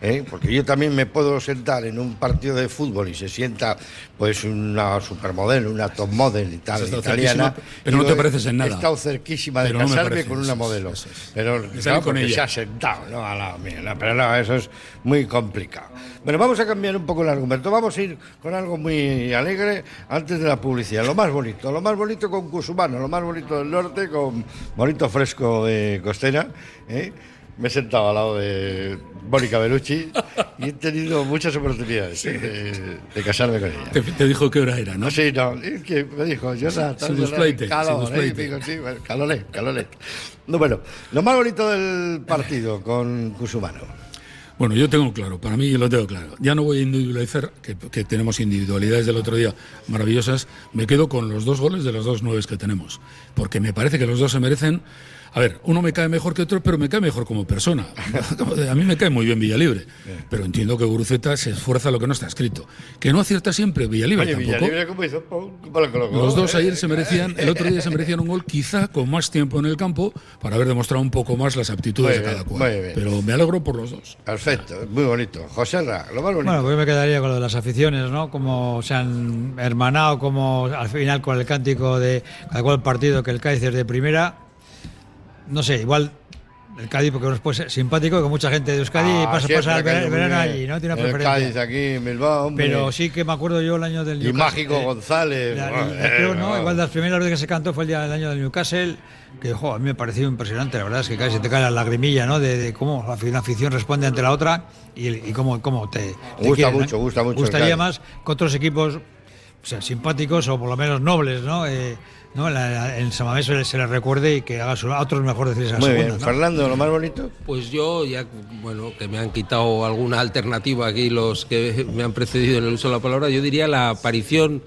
¿Eh? Porque yo también me puedo sentar en un partido de fútbol y se sienta pues una supermodelo, una top model y tal, italiana. pero no te pareces en nada. He estado cerquísima de no me casarme con una eso modelo. eso. Pero claro, con ella. se ha sentado, ¿no? A la mía, no, pero no, eso es muy complicado. Bueno, vamos a cambiar un poco el argumento. Vamos a ir con algo muy alegre antes de la publicidad. Lo más bonito, lo más bonito con Cusumano, lo más bonito del norte con bonito fresco de costera. ¿eh? Me he sentado al lado de Mónica Bellucci y he tenido muchas oportunidades ¿eh? de, de casarme con ella. te, te dijo qué hora era, ¿no? No, sí, no, es que me dijo, yo nada, sí, caloret, caloret. No, bueno, lo más bonito del partido con Cusumano. Bueno, yo tengo claro, para mí yo lo tengo claro. Ya no voy a individualizar, que, que tenemos individualidades del otro día maravillosas. Me quedo con los dos goles de los dos nueves que tenemos. Porque me parece que los dos se merecen. A ver, uno me cae mejor que otro, pero me cae mejor como persona. A mí me cae muy bien Villalibre. Pero entiendo que Guruceta se esfuerza lo que no está escrito. Que no acierta siempre Villalibre Oye, tampoco. Villalibre. Los dos ¿Eh? ayer se merecían, el otro día se merecían un gol quizá con más tiempo en el campo para haber demostrado un poco más las aptitudes Muy de cada cual. bien. Pero me alegro por los dos. Perfecto, muy bonito. José Ra, lo más bonito. Bueno, pues yo me quedaría con lo de las aficiones, ¿no? Como se han hermanado, como al final con el cántico de cada cual partido que el Cádiz es de primera. No sé, igual el Cádiz, porque puede ser simpático, que mucha gente de Euskadi Ah, pasa, pasa el verano allí, ¿no? Tiene una El preferencia. Cádiz aquí, en Bilbao, hombre. Pero sí que me acuerdo yo el año del Y Newcastle. Mágico eh, González. la- y- creo, no, igual las primeras veces que se cantó fue el día del año del Newcastle, que jo, a mí me pareció impresionante, la verdad es que casi te cae la lagrimilla, ¿no? De, de cómo la afición responde ante la otra y, y cómo, cómo te, te Gusta quieren, ¿no? mucho, gusta mucho Gustaría más que otros equipos o sea, simpáticos o por lo menos nobles, ¿no? Eh, ¿no? La- la- en Samamés se les recuerde y que haga su- a otros mejor decirles a Muy segunda, bien. ¿no? Fernando, lo más bonito. Pues yo ya, bueno, que me han quitado alguna alternativa aquí los que me han precedido en el uso de la palabra, yo diría la aparición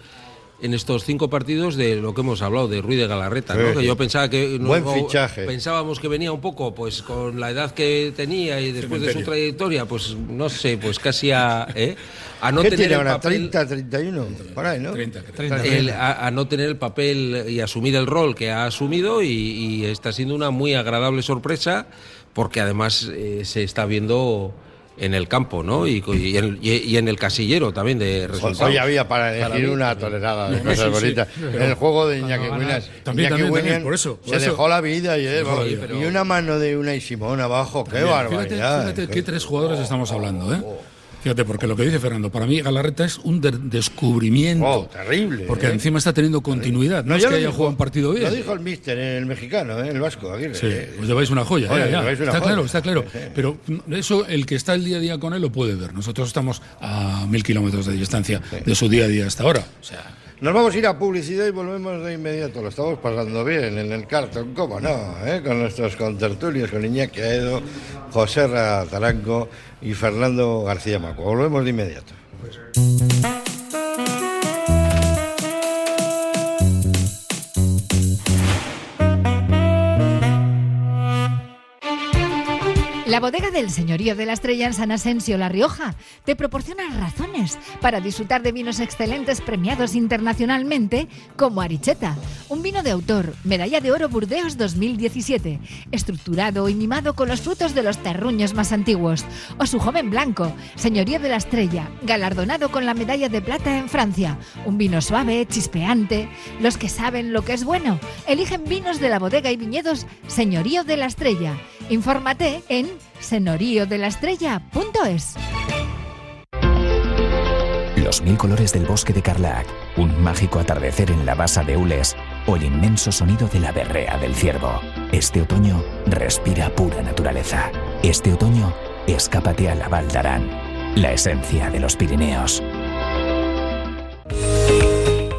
en estos cinco partidos de lo que hemos hablado, de Ruiz de Galarreta, ¿no? Sí. Que yo pensaba que... Buen fichaje. Pensábamos que venía un poco, pues con la edad que tenía y después de su trayectoria, pues no sé, pues casi a, ¿eh? a no ¿Qué tener tiene el ahora? papel... 30, 31, por ahí, ¿no? 30, creo. 30, el- 30. a, a no tener el papel y asumir el rol que ha asumido y, y está siendo una muy agradable sorpresa porque además eh, se está viendo en el campo ¿no? y, y en, y- y en el casillero también de resultados. Hoy había para elegir una tolerada de *laughs* cosas sí, bonitas. En el juego de Iñaki Williams. También, por eso, por se eso. dejó la vida y, él, Sí, y una mano de una y Simón abajo. ¡Qué barbaridad! Fíjate, fíjate qué tres jugadores estamos hablando, ¿eh? Fíjate, porque lo que dice Fernando, para mí Galarreta es un de- descubrimiento. Oh, terrible, Porque ¿eh? encima está teniendo continuidad. No, es ya que haya dijo- jugado un partido bien. Lo dijo el míster, el mexicano, ¿eh? el vasco, Aguirre. Sí, eh. os lleváis una joya, Oye, ya, ya. lleváis una está joya. claro, está claro. Sí, sí. Pero eso el que está el día a día con él lo puede ver. Nosotros estamos a mil kilómetros de distancia de su día a día hasta ahora. O sea, Nos vamos a ir a publicidad y volvemos de inmediato. Lo estamos pasando bien en el cartón, cómo no, ¿eh? con nuestros contertulios, con Iñaki Aedo, José Ra Taranco y Fernando García Maco. Volvemos de inmediato. La bodega del Señorío de la Estrella en San Asensio, La Rioja, te proporciona razones para disfrutar de vinos excelentes premiados internacionalmente como Aricheta, un vino de autor, medalla de oro Burdeos 2017, estructurado y mimado con los frutos de los terruños más antiguos, o su joven blanco, Señorío de la Estrella, galardonado con la medalla de plata en Francia, un vino suave, chispeante. Los que saben lo que es bueno, eligen vinos de la bodega y viñedos Señorío de la Estrella. Infórmate en senoriodelaestrella.es. Los mil colores del bosque de Carlac, un mágico atardecer en la basa de Ules o el inmenso sonido de la berrea del ciervo. Este otoño respira pura naturaleza. Este otoño escápate a la Val d'Aran, la esencia de los Pirineos.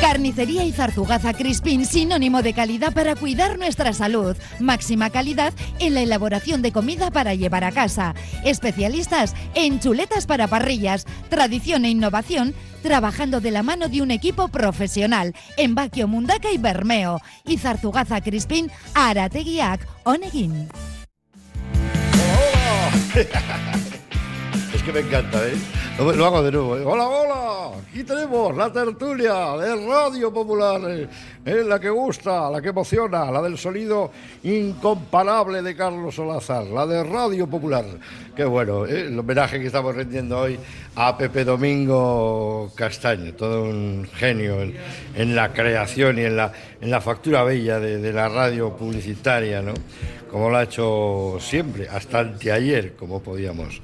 Carnicería y Zarzugaza Crispín, sinónimo de calidad para cuidar nuestra salud. Máxima calidad en la elaboración de comida para llevar a casa. Especialistas en chuletas para parrillas. Tradición e innovación trabajando de la mano de un equipo profesional en Baquio, Mundaca y Bermeo. Y Zarzugaza Crispín, Arateguiac, Onegin. *laughs* Que me encanta, ¿eh? Lo, hago de nuevo. ¿eh? Hola, hola. Aquí tenemos la tertulia de Radio Popular. eh, la que gusta, la que emociona, la del sonido incomparable de Carlos Solazar, la de Radio Popular. Qué bueno, ¿eh? el homenaje que estamos rendiendo hoy a Pepe Domingo Castaño, todo un genio en, en la creación y en la, en la factura bella de, de la radio publicitaria, ¿no? Como lo ha hecho siempre, hasta anteayer, como podíamos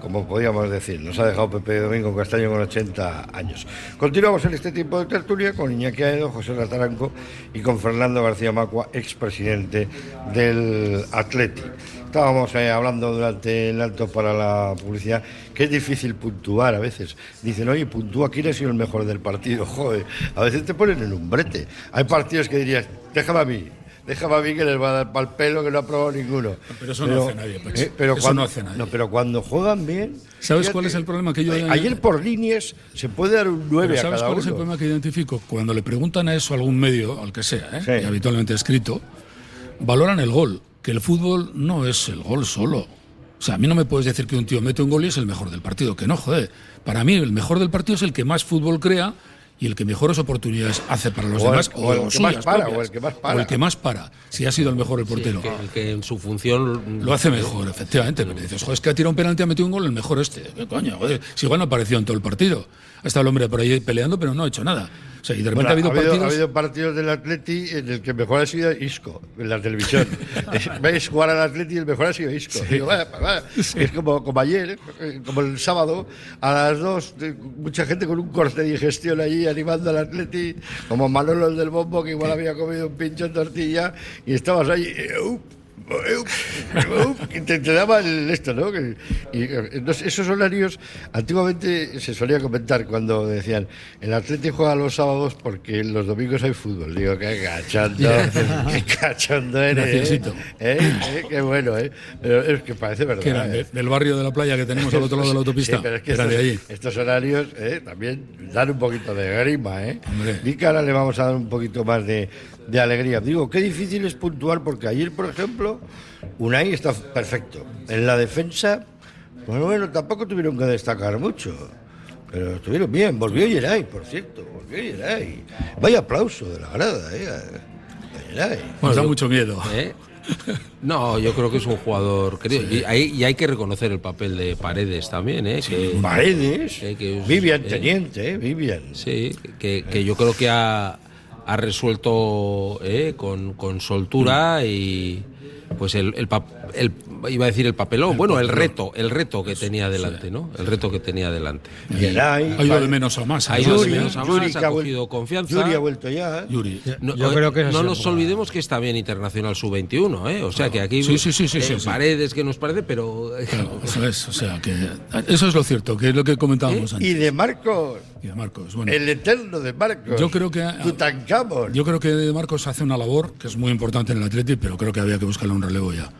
como podíamos decir. Nos ha dejado Pepe Domingo Castaño con 80 años. Continuamos en este tiempo de tertulia con Iñaki Aedo, José Rataranco y con Fernando García Macua, expresidente del Atleti. Estábamos eh, hablando durante el alto para la publicidad que es difícil puntuar a veces. Dicen, oye, puntúa quién ha sido el mejor del partido. *laughs* Joder, a veces te ponen en un brete. Hay partidos que dirías, déjame a mí, déjame a mí que les va a dar pal pelo que no ha probado ninguno. Pero eso no hace nadie, Pachi. eh, pero Eso cuando, no hace nadie. no, pero cuando juegan bien. ¿Sabes cuál es el problema que yo- a- Ayer por líneas se puede dar un 9 Pero a ¿Sabes cada cuál es el problema que identifico? Cuando le preguntan a eso a algún medio, al que sea, ¿eh? Sí. y habitualmente escrito, valoran el gol, que el fútbol no es el gol solo. O sea, a mí no me puedes decir que un tío mete un gol y es el mejor del partido, que no, joder. Para mí el mejor del partido es el que más fútbol crea y el que mejores oportunidades hace para los O el- demás o el que más para, propias. o el que más para. O el que más para, si ha sido el mejor el portero. que, el que en su función Lo hace mejor, efectivamente. Pero dices, joder, es que ha tirado un penalti, ha metido un gol, el mejor este. ¿Qué coño? Joder, si igual no apareció en todo el partido. Ha estado el hombre por ahí peleando, pero no ha hecho nada. Sea, y de repente Bueno, ha habido partidos. ha habido partidos del Atleti en el que mejor ha sido Isco, en la televisión. *laughs* Veis jugar al Atleti y el mejor ha sido Isco. Digo, vaya, vaya. Es como, como ayer, eh, como el sábado, a las dos, de- mucha gente con un corte de digestión allí animando al Atleti, como Manolo el del Bombo, que igual había comido un pincho en tortilla, y estabas ahí, eh, que te, te daba el esto, ¿no? Y eh, esos horarios, antiguamente se solía comentar cuando decían, el Atlético juega los sábados porque los domingos hay fútbol. Digo, qué cachondo, qué cachondo eres. ¿eh? ¿Eh? ¿Eh? Qué bueno, ¿eh? Pero es que parece verdad. Eran ¿eh? de- del barrio de la playa que tenemos al otro lado de la autopista. Sí, pero es que Era estos, de allí. estos horarios también dan un poquito de grima, ¿eh? Hombre. Y que ahora le vamos a dar un poquito más de, de alegría. Digo, qué difícil es puntuar, porque ayer, por ejemplo, Unai está perfecto. En la defensa, bueno, bueno, tampoco tuvieron que destacar mucho. Pero estuvieron bien. Volvió Yeray, por cierto. Volvió Yeray. Vaya aplauso de la grada, ¿eh? Nos da mucho miedo. ¿Eh? No, yo creo que es un jugador. creo- y, hay, y hay que reconocer el papel de Paredes también, ¿eh? Que- Paredes, eh, que es- Vivian eh, Teniente, ¿eh? Vivian. Sí, que, que yo creo que ha, ha resuelto eh, con, con soltura y pues el, el, el- iba a decir el papelón, bueno, el reto, el reto que tenía delante, ¿no? El reto que tenía delante. Ha ido de menos a más. Ha ido de Yuri, menos a Yuri más, ha cogido confianza. Yuri ha vuelto ya. ¿eh? Yuri. No, Yo eh, creo que no nos olvidemos que está bien Internacional Sub-21, ¿eh? O sea que aquí Sí, sí, sí, sí, eh, sí, sí. paredes que nos parece, pero eh, Claro, eso es, o sea, que eso es lo cierto, que es lo que comentábamos Y antes. de Marcos, Y de Marcos, bueno, el eterno de Marcos. Yo creo que- Tutankamón. yo creo que de Marcos hace una labor que es muy importante en el Atleti, pero creo que había que buscarle un relevo ya.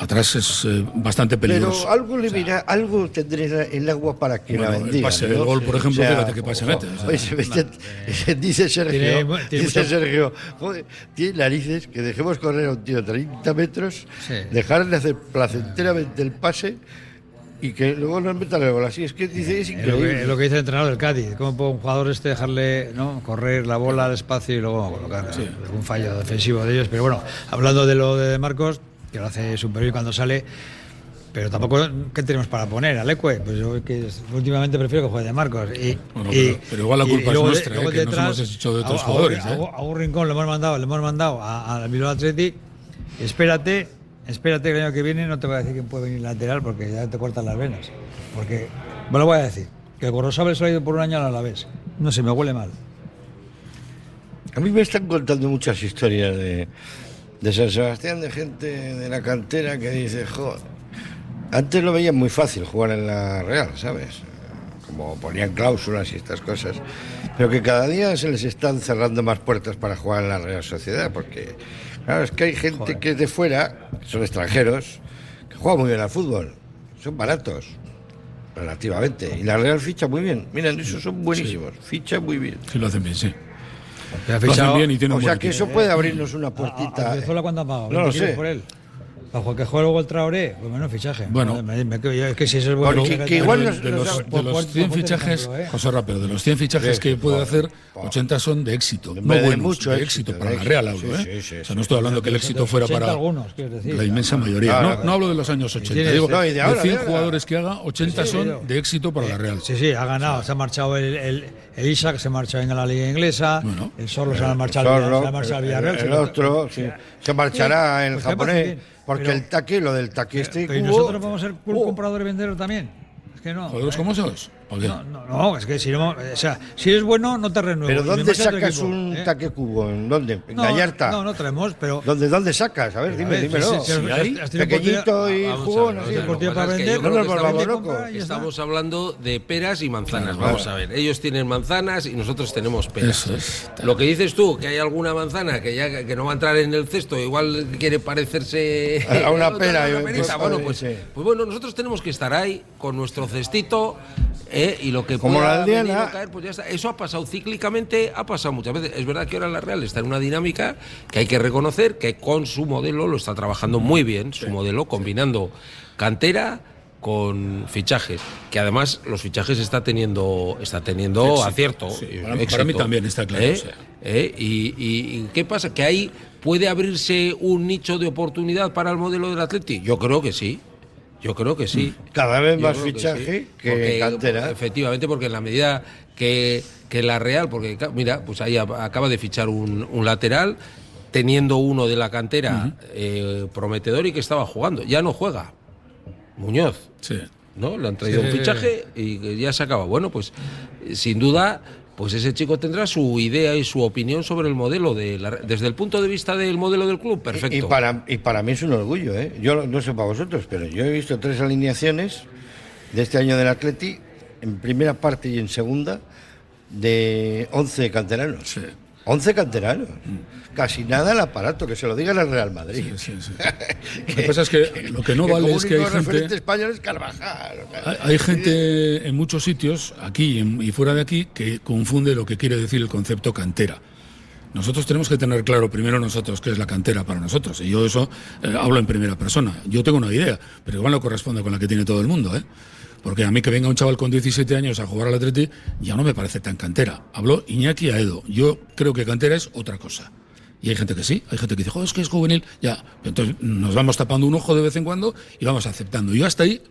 Atrás es eh, bastante peligroso. Pero algo le mirá, algo tendré en el agua para que Bueno, la el bendiga. pase ¿no? del gol, por ejemplo, fíjate qué pase mete, o sea, dice Sergio, Tiene- tiene dice mucho- Sergio, joder, tiene narices que dejemos correr a un tío 30 metros, Sí. dejarle hacer placenteramente el pase y que luego nos metan el gol. Así es que dice, es Es lo, que, increíble. es lo que dice el entrenador del Cádiz. ¿Cómo puede un jugador este dejarle ¿no? correr la bola al espacio y luego colocar algún fallo defensivo de ellos? Pero bueno, hablando de lo de Marcos, que lo hace súper bien cuando sale, pero tampoco, ¿qué tenemos para poner? ¿Alecue? Pues yo que últimamente prefiero que juegue de Marcos. Y, Bueno, y- pero- pero igual la culpa y es de- nuestra, luego eh, que nos hemos hecho de otros a- a- jugadores, A, eh. a un rincón le hemos mandado, le hemos mandado a- al Bilbao Athletic. Espérate, espérate que el año que viene no te voy a decir quién puede venir lateral porque ya te cortan las venas. Porque, bueno, lo voy a decir, que Gorrosabel se ha ido por un año al Alavés. No sé, me huele mal. A mí me están contando muchas historias de, de San Sebastián, de gente de la cantera que dice, joder, antes lo veían muy fácil jugar en la Real, ¿sabes? Como ponían cláusulas y estas cosas, pero que cada día se les están cerrando más puertas para jugar en la Real Sociedad, porque, claro, es que hay gente que es de fuera, que son extranjeros, que juega muy bien al fútbol, son baratos, relativamente, y la Real ficha muy bien. Miren, esos son buenísimos, ficha muy bien. Sí, lo hacen bien, sí. Lo hacen bien y tienen O sea que eso puede abrirnos una a, a puertita. ¿cuánto ha pagado? No lo 20 kilos sé. por él. Bajo que juegue luego el Traoré, pues menos fichaje. Bueno. me, me- me- es que si eso es bueno. Fichaje, que igual nos- de los, de los por- 100 por fichajes, ejemplo, ¿eh? José Ra, pero de los 100 fichajes que puede hacer, por- 80 son de éxito. No buenos, mucho de éxito, para la. Real, hablo, ¿eh? o sea, no estoy hablando que el éxito fuera 80 para la inmensa mayoría. No, no hablo de los años 80, tiene- digo, de de, ahora, 100 de ahora. jugadores que haga, 80 Sí, son de éxito para la Real. Sí, sí, ha ganado. Se ha marchado el, el, el Isaac, se ha marchado en la Liga Inglesa. El Sorlo se ha marchado, al- el, Villarreal. el otro se marchará en pues que me parece japonés. Porque pero- el taque, lo del taque este. Pero ¿y nosotros vamos a ser Oh, comprador y vendedor también. Es que no. ¿Jugadores ¿eh? como esos? ¿Por qué? No, no, no, es que si no, o sea, si eres bueno, no te renuevo. Pero ¿dónde a sacas equipo, un ¿eh? taque cubo? ¿En dónde? ¿En No, Gallarta? No, no traemos, pero. ¿Dónde, ¿Dónde sacas? A ver, A dime, ver, dímelo. sí, Si has- hay pequeñito y a jugón, así. a es no nos volvamos estamos- locos. Estamos hablando de peras y manzanas. Vamos a ver, ellos tienen manzanas y nosotros tenemos peras. Eso es. Lo que dices tú, que hay alguna manzana que ya que no va a entrar en el cesto, igual quiere parecerse A una *laughs* pera, a Bueno, pues, pues bueno, nosotros tenemos que estar ahí con nuestro cestito ¿eh? Y lo que Como pueda la venir o caer, pues ya está. Eso ha pasado cíclicamente, ha pasado muchas veces. Es verdad que ahora la Real está en una dinámica que hay que reconocer que con su modelo lo está trabajando muy bien, su modelo combinando cantera con fichajes, que además los fichajes está teniendo está teniendo Éxito, acierto. sí. eh, Para- mí también está claro, ¿Eh? o sea. ¿Eh? Y, y- y qué pasa? ¿Que ahí puede abrirse un nicho de oportunidad para el modelo del Atleti? Yo creo que sí. Yo creo que sí. Cada vez más fichaje sí, que porque, cantera. Efectivamente, porque en la medida que, que la Real, porque mira, pues ahí acaba de fichar un, un lateral, teniendo uno de la cantera eh, prometedor y que estaba jugando. Ya no juega. Muñoz. Sí. ¿no? Le han traído Sí, un fichaje y que ya se acaba. Bueno, pues sin duda pues ese chico tendrá su idea y su opinión sobre el modelo de la- desde el punto de vista del modelo del club, perfecto. Y, y para, y para mí es un orgullo, ¿eh? Yo lo- no sé para vosotros, pero yo he visto tres alineaciones de este año del Atleti, en primera parte y en segunda, de 11 canteranos. 11 canteranos. Casi nada el aparato, que se lo digan al Real Madrid. *laughs* Lo que pasa es que lo que no vale es que hay gente, español es Carvajal. hay, hay gente en muchos sitios, aquí y fuera de aquí, que confunde lo que quiere decir el concepto cantera. Nosotros tenemos que tener claro primero nosotros qué es la cantera para nosotros. Y yo eso eh, hablo en primera persona. Yo tengo una idea, pero igual no corresponde con la que tiene todo el mundo. ¿eh? Porque a mí que venga un chaval con 17 años a jugar al Atleti ya no me parece tan cantera. Habló Iñaki Aedo. Yo creo que cantera es otra cosa. Y hay gente que sí, hay gente que dice, "Jo, es que es juvenil. Ya, entonces nos vamos tapando un ojo de vez en cuando y vamos aceptando. Yo hasta ahí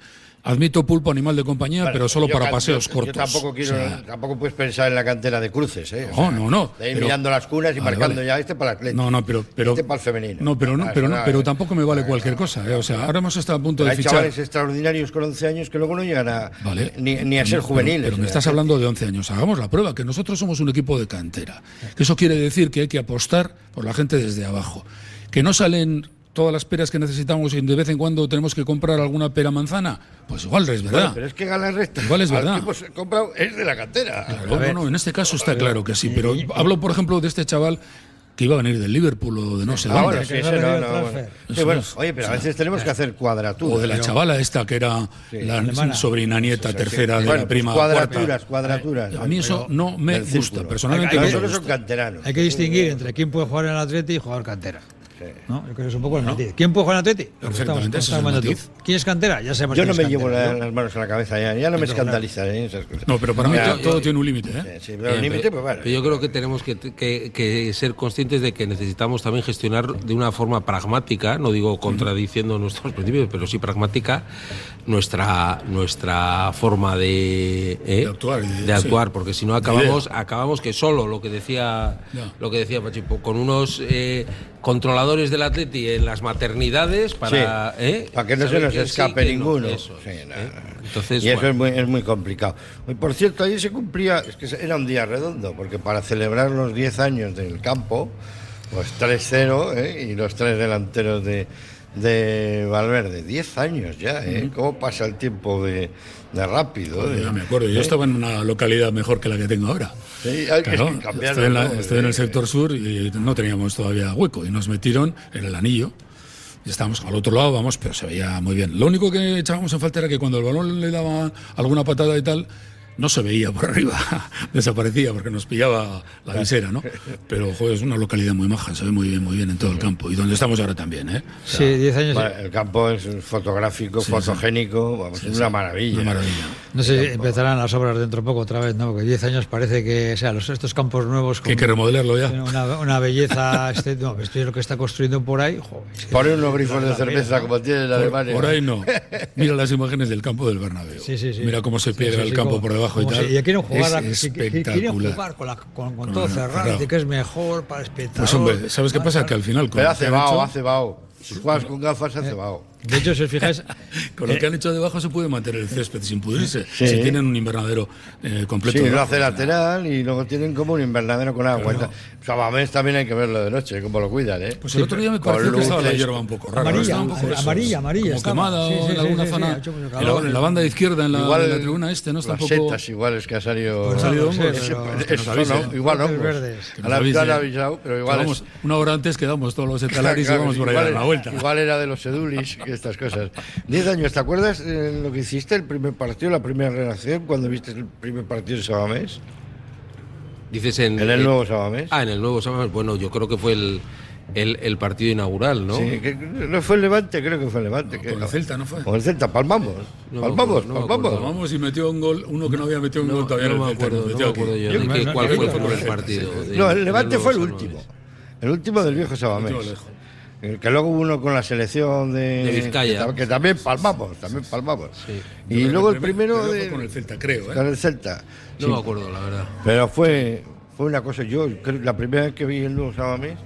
admito pulpo animal de compañía, pero solo para paseos cortos. Yo tampoco quiero, O sea, tampoco puedes pensar en la cantera de cruces, ¿eh? No, no, no, De ir pero- mirando las cunas y Vale, marcando vale. ya este para el Atleti. No, no, pero, pero este para el femenino. No, pero no, Ah, pero no, pero tampoco me vale cualquier cosa. ¿eh? O sea, ahora hemos estado a punto de Hay fichar. chavales extraordinarios con 11 años que luego no llegan a ni, ni a ser Pero- juveniles. Pero, me estás hablando de 11 años. Hagamos la prueba, que nosotros somos un equipo de cantera. Que eso quiere decir que hay que apostar por la gente desde abajo. Que no salen todas las peras que necesitamos y de vez en cuando tenemos que comprar alguna pera manzana. Pues igual es verdad. Bueno, pero es que Galán Recta, Igual es verdad. que comprado es de la cantera. Claro, no, no, en este caso está claro que sí, pero hablo, por ejemplo, de este chaval que iba a venir del Liverpool o de no sé Ah, dónde. bueno, sí, ese no, no, bueno. Sí, Eso bueno, es. oye, pero a veces tenemos que hacer cuadraturas. O de la Pero- chavala esta que era Sí. la Alemana. sobrina nieta tercera sí. de Bueno, la pues prima cuadraturas, cuarta. cuadraturas. A mí eso no me gusta, círculo. personalmente. Hay- no hay- me nosotros gusta. son canteranos. Hay que distinguir entre quién puede jugar en el Atleti y jugar cantera. ¿No? Yo creo que es un poco el matiz. ¿Quién puede jugar en Atleti? Perfectamente, estamos- ese es el estamos matiz. ¿Quién es cantera? Ya sabemos Yo no me cantera, llevo la- ¿no? las manos en la cabeza ya, ya no me Entonces, escandalizaré en esas cosas. No, pero para mí Ya, todo tiene un límite. ¿eh? Sí, pero el límite, pues. Pero yo creo que tenemos que, que- que ser conscientes de que necesitamos también gestionar de una forma pragmática, no digo contradiciendo nuestros principios, pero sí pragmática, nuestra, nuestra forma de, ¿eh? De actuar y de- de actuar, sí. porque si no acabamos, acabamos que solo lo que decía lo que decía Pachipo, con unos eh, controladores del Atleti en las maternidades para, Sí, ¿eh? para que no se nos sí, escape no. ninguno. Eso, Sí, ¿eh? no. Entonces, y eso es muy, es muy complicado. Y por cierto, ayer se cumplía, es que era un día redondo, porque para celebrar los 10 años del campo, pues 3-0 ¿eh? y los tres delanteros de, de Valverde. 10 años ya, ¿eh? ¿Cómo pasa el tiempo de, de rápido? Joder, eh? ya me acuerdo, yo ¿Eh? estaba en una localidad mejor que la que tengo ahora. Sí, hay que Claro, cambiarlo, estoy en, la- estoy en el sector sur y no teníamos todavía hueco y nos metieron en el anillo. Y estábamos al otro lado, vamos, pero se veía muy bien. Lo único que echábamos en falta era que cuando el balón le daba alguna patada y tal, no se veía por arriba, *laughs* desaparecía porque nos pillaba la visera, ¿no? Pero, joder, es una localidad muy maja, se ve muy bien, muy bien en todo el campo. Y donde estamos ahora también, ¿eh? O sea, Sí, 10 años. El campo es fotográfico, Sí, fotogénico, vamos, es una maravilla. Una maravilla. No sé, si empezarán las obras dentro de poco otra vez, ¿no? Porque 10 años parece que, o sea, los, estos campos nuevos. Que hay que remodelarlo ya. tienen Una, una belleza. *laughs* Este, no, esto es lo que está construyendo por ahí. joder, Poner unos grifos de cerveza como tiene en Por, Alemania. por ahí no. *laughs* Mira las imágenes del campo del Bernabéu. Sí, sí, sí. Mira cómo se sí, el campo como- por debajo y como tal. si- ya quieren jugar, es que quieren jugar con, la- con- con Con todo cerrado, cerrado. de que es mejor para el espectador. Pues hombre, ¿sabes qué pasa? Que al final con Pero hace hecho- hace vaho. Si juegas con gafas, hace vaho. De hecho, si os fijáis, *laughs* Con lo que han hecho debajo se puede mantener el césped sin pudrirse. Sí. Si tienen un invernadero eh, completo. Sí, lo hace lateral y luego tienen como un invernadero con agua. Claro. Sabamés también hay que verlo de noche, cómo lo cuidan, ¿eh? Pues el otro día me pareció que estaba la luces. hierba un poco rara. Amarilla, un poco amarilla, eso, amarilla, amarilla Como quemada Sí, sí, o en alguna zona. en, la, en la banda izquierda, en la, Igual en la tribuna este, no está un las poco. setas iguales que ha salido. Pues salido no hongos, no, igual. Que A la avise. han avisado, pero igual una hora antes quedamos todos los *laughs* etalaris y vamos por ahí a una vuelta. igual era de los Edulis *laughs* que estas cosas. Diez años, ¿te acuerdas eh, lo que hiciste el primer partido, la primera relación, cuando viste el primer partido de Sabamés? Dices en, En el eh, nuevo Sabamés. Ah, en el nuevo Sabamés. Bueno, yo creo que fue el, el, el partido inaugural, ¿no? Sí, que- no fue el Levante, creo que fue el Levante. que- Con el Celta, ¿no fue? Con el Celta, palmamos. No palmamos, acuerdo, no palmamos. Vamos y metió un gol, uno que no había metido un No, gol todavía no me acuerdo, no me acuerdo yo. Yo- de ¿Cuál no, fue no, el no, primer partido? No, el Levante fue el Sabamés? último. El último del viejo Sabamés. El que luego hubo uno con la selección de, De Vizcaya. Que, ta- que también palmamos, también palmamos. Sí. Y Yo luego el primero de, con el Celta, creo, ¿eh? con el Celta. No Sí, me acuerdo, la verdad. Pero fue, fue una cosa, yo creo la primera vez que vi el nuevo Sabamés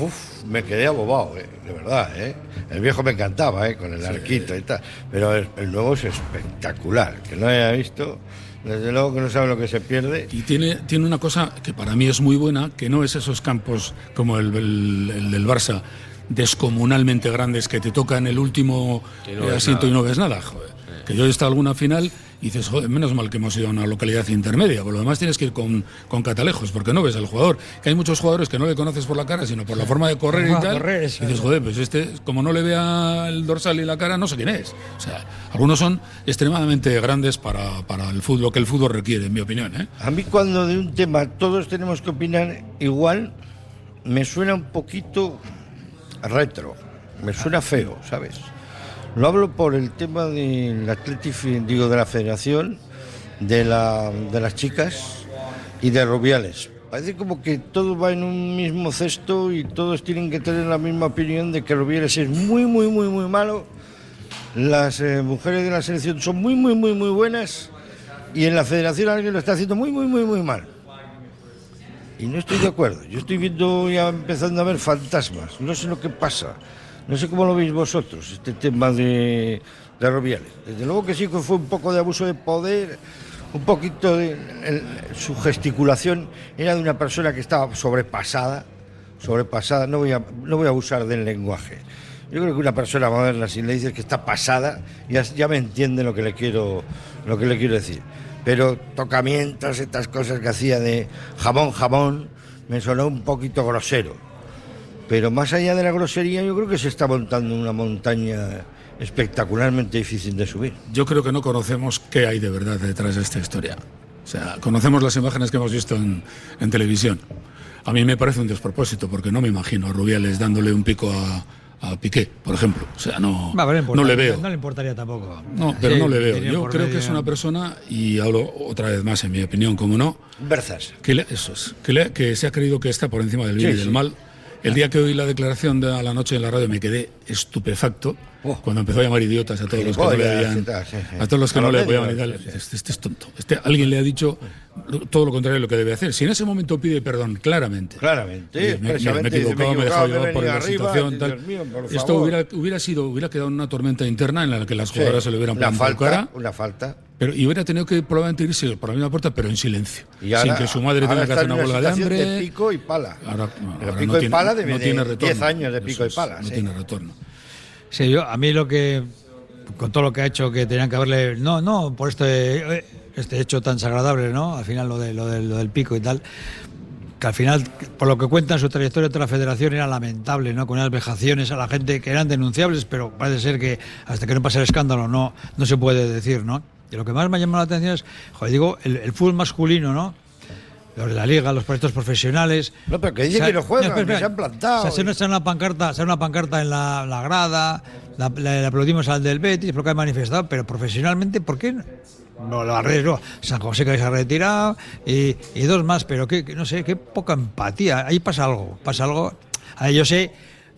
uf, me quedé abobado, eh, de verdad. Eh. El viejo me encantaba, eh, con el arquito y tal. Pero el, el nuevo es espectacular. Que no haya visto, desde luego que no sabe lo que se pierde. Y tiene, tiene una cosa que para mí es muy buena, que no es esos campos como el, el- el del Barça, descomunalmente grandes, que te tocan el último no eh, asiento nada. y no ves nada. Joder. Que yo he estado alguna final y dices, joder, menos mal que hemos ido a una localidad intermedia. Por lo demás tienes que ir con, con catalejos, porque no ves al jugador. Que hay muchos jugadores que no le conoces por la cara, sino por la forma de correr y tal. correr, y dices, joder, pues este, como no le vea el dorsal y la cara, no sé quién es. O sea, algunos son extremadamente grandes para, para el fútbol, lo que el fútbol requiere, en mi opinión. ¿eh? A mí cuando de un tema todos tenemos que opinar igual, me suena un poquito retro, me suena feo, ¿sabes? Lo hablo por el tema del Athletic, digo, de la federación, de, la, de las chicas y de Rubiales. Parece como que todo va en un mismo cesto y todos tienen que tener la misma opinión de que Rubiales es muy, muy, muy, muy malo. Las eh, mujeres de la selección son muy, muy, muy, muy buenas y en la federación alguien lo está haciendo muy, muy, muy, muy mal. Y no estoy de acuerdo. Yo estoy viendo ya empezando a ver fantasmas. No sé lo que pasa. No sé cómo lo veis vosotros, este tema de, de Rubiales. Desde luego que sí que fue un poco de abuso de poder, un poquito de... su gesticulación era de una persona que estaba sobrepasada, sobrepasada, no voy a, no voy a abusar del lenguaje. Yo creo que una persona moderna, si le dices que está pasada, ya, ya me entiende lo que le quiero, lo que le quiero decir. Pero tocamientos, estas cosas que hacía de jamón, jamón, me sonó un poquito grosero. Pero más allá de la grosería, yo creo que se está montando una montaña espectacularmente difícil de subir. Yo creo que no conocemos qué hay de verdad detrás de esta historia. O sea, conocemos las imágenes que hemos visto en, en televisión. A mí me parece un despropósito, porque no me imagino a Rubiales dándole un pico a, a Piqué, por ejemplo. O sea, no, Va, pero no le veo. No le importaría tampoco. No, pero Sí, no le veo. Yo creo que medio- es una persona, y hablo otra vez más en mi opinión, como no, Berzas. que le- eso es, que, le- que se ha creído que está por encima del bien Sí, y del sí. mal. El día que oí la declaración de a la noche en la radio me quedé estupefacto Oh. cuando empezó a llamar idiotas a todos los que no le habían, a todos los que no le apoyaban y tal. Este, este es tonto. Este, alguien le ha dicho todo lo contrario de lo que debe hacer. Si en ese momento pide perdón claramente, Claramente, me, he equivocado, me he dejado llevar por la situación. Dios Tal. mío, por Esto hubiera, hubiera sido, hubiera quedado una tormenta interna en la que las Sí. jugadoras se le hubieran plantado cara. una falta. Pero, y hubiera tenido que probablemente irse por la misma puerta, pero en silencio. Y ahora- sin que su madre tenga que hacer una huelga de hambre. De pico y pala. Ahora- no, Pero ahora pico no y tiene- pala de, no de tiene 10 retorno. años de pico y pala. No sí. tiene retorno. Sí, yo, a mí lo que, con todo lo que ha hecho, que tenían que haberle, no, no, por este, este hecho tan desagradable, ¿no? Al final lo, de, lo, del- lo del pico y tal, que al final, por lo que cuentan, su trayectoria de la federación era lamentable, ¿no? Con unas vejaciones a la gente que eran denunciables, pero parece ser que hasta que no pase el escándalo no, no se puede decir, ¿no? Y lo que más me ha llamado la atención es, joder, digo, el, el fútbol masculino, ¿no? Los de la liga, los proyectos profesionales. No, pero que dice O sea, que no juegan, espera, que se han plantado. O sea, se nos echa una pancarta, se una pancarta en la, la grada, la, la- le aplaudimos al del Betis porque ha manifestado, pero profesionalmente, ¿por qué? no? No, las redes no. San José que se ha retirado y, y dos más, pero que, que no sé, qué poca empatía. Ahí pasa algo, pasa algo. A ver, yo sé,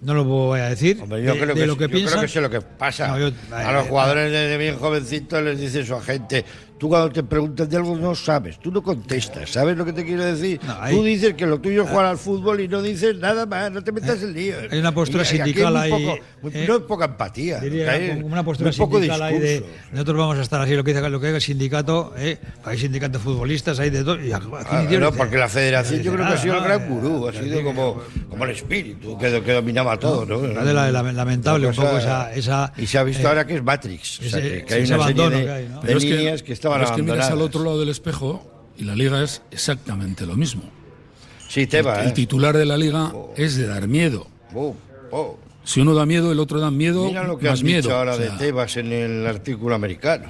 no lo voy a decir, Hombre, yo de, creo de que, lo que yo creo que sé lo que pasa. No, yo- a los eh, jugadores de, de bien jovencitos les dice su agente, tú cuando te preguntan de algo no sabes, tú no contestas, ¿sabes lo que te quiero decir? No, ahí- tú dices que lo tuyo es jugar al fútbol y no dices nada más, no te metas en lío. Hay una postura Y- sindical hay ahí, eh, no es poca empatía. Diría, hay una postura muy poco sindical ahí de nosotros vamos a estar así lo que dice lo que diga el sindicato eh, hay sindicatos futbolistas hay de todo y aquí Ah, no, dice- porque la federación yo dice creo que ha nada, sido el ¿no? gran gurú, ha Eh, sido como, como el espíritu que, que dominaba todo, ¿no? la de la- la- lamentable Una un poco cosa- esa, esa Y se ha visto eh, ahora que es Matrix, o sea, ese- que, que hay ese una serie de, que hay, ¿no? de que- líneas que, estaban pero es que miras al otro lado del espejo y la liga es exactamente lo mismo. Sí, te va, El ¿eh? titular de la liga es de dar miedo. Oh, oh. Si uno da miedo, el otro da miedo, Mira lo que más han miedo. dicho ahora O sea, de Tebas en el artículo americano.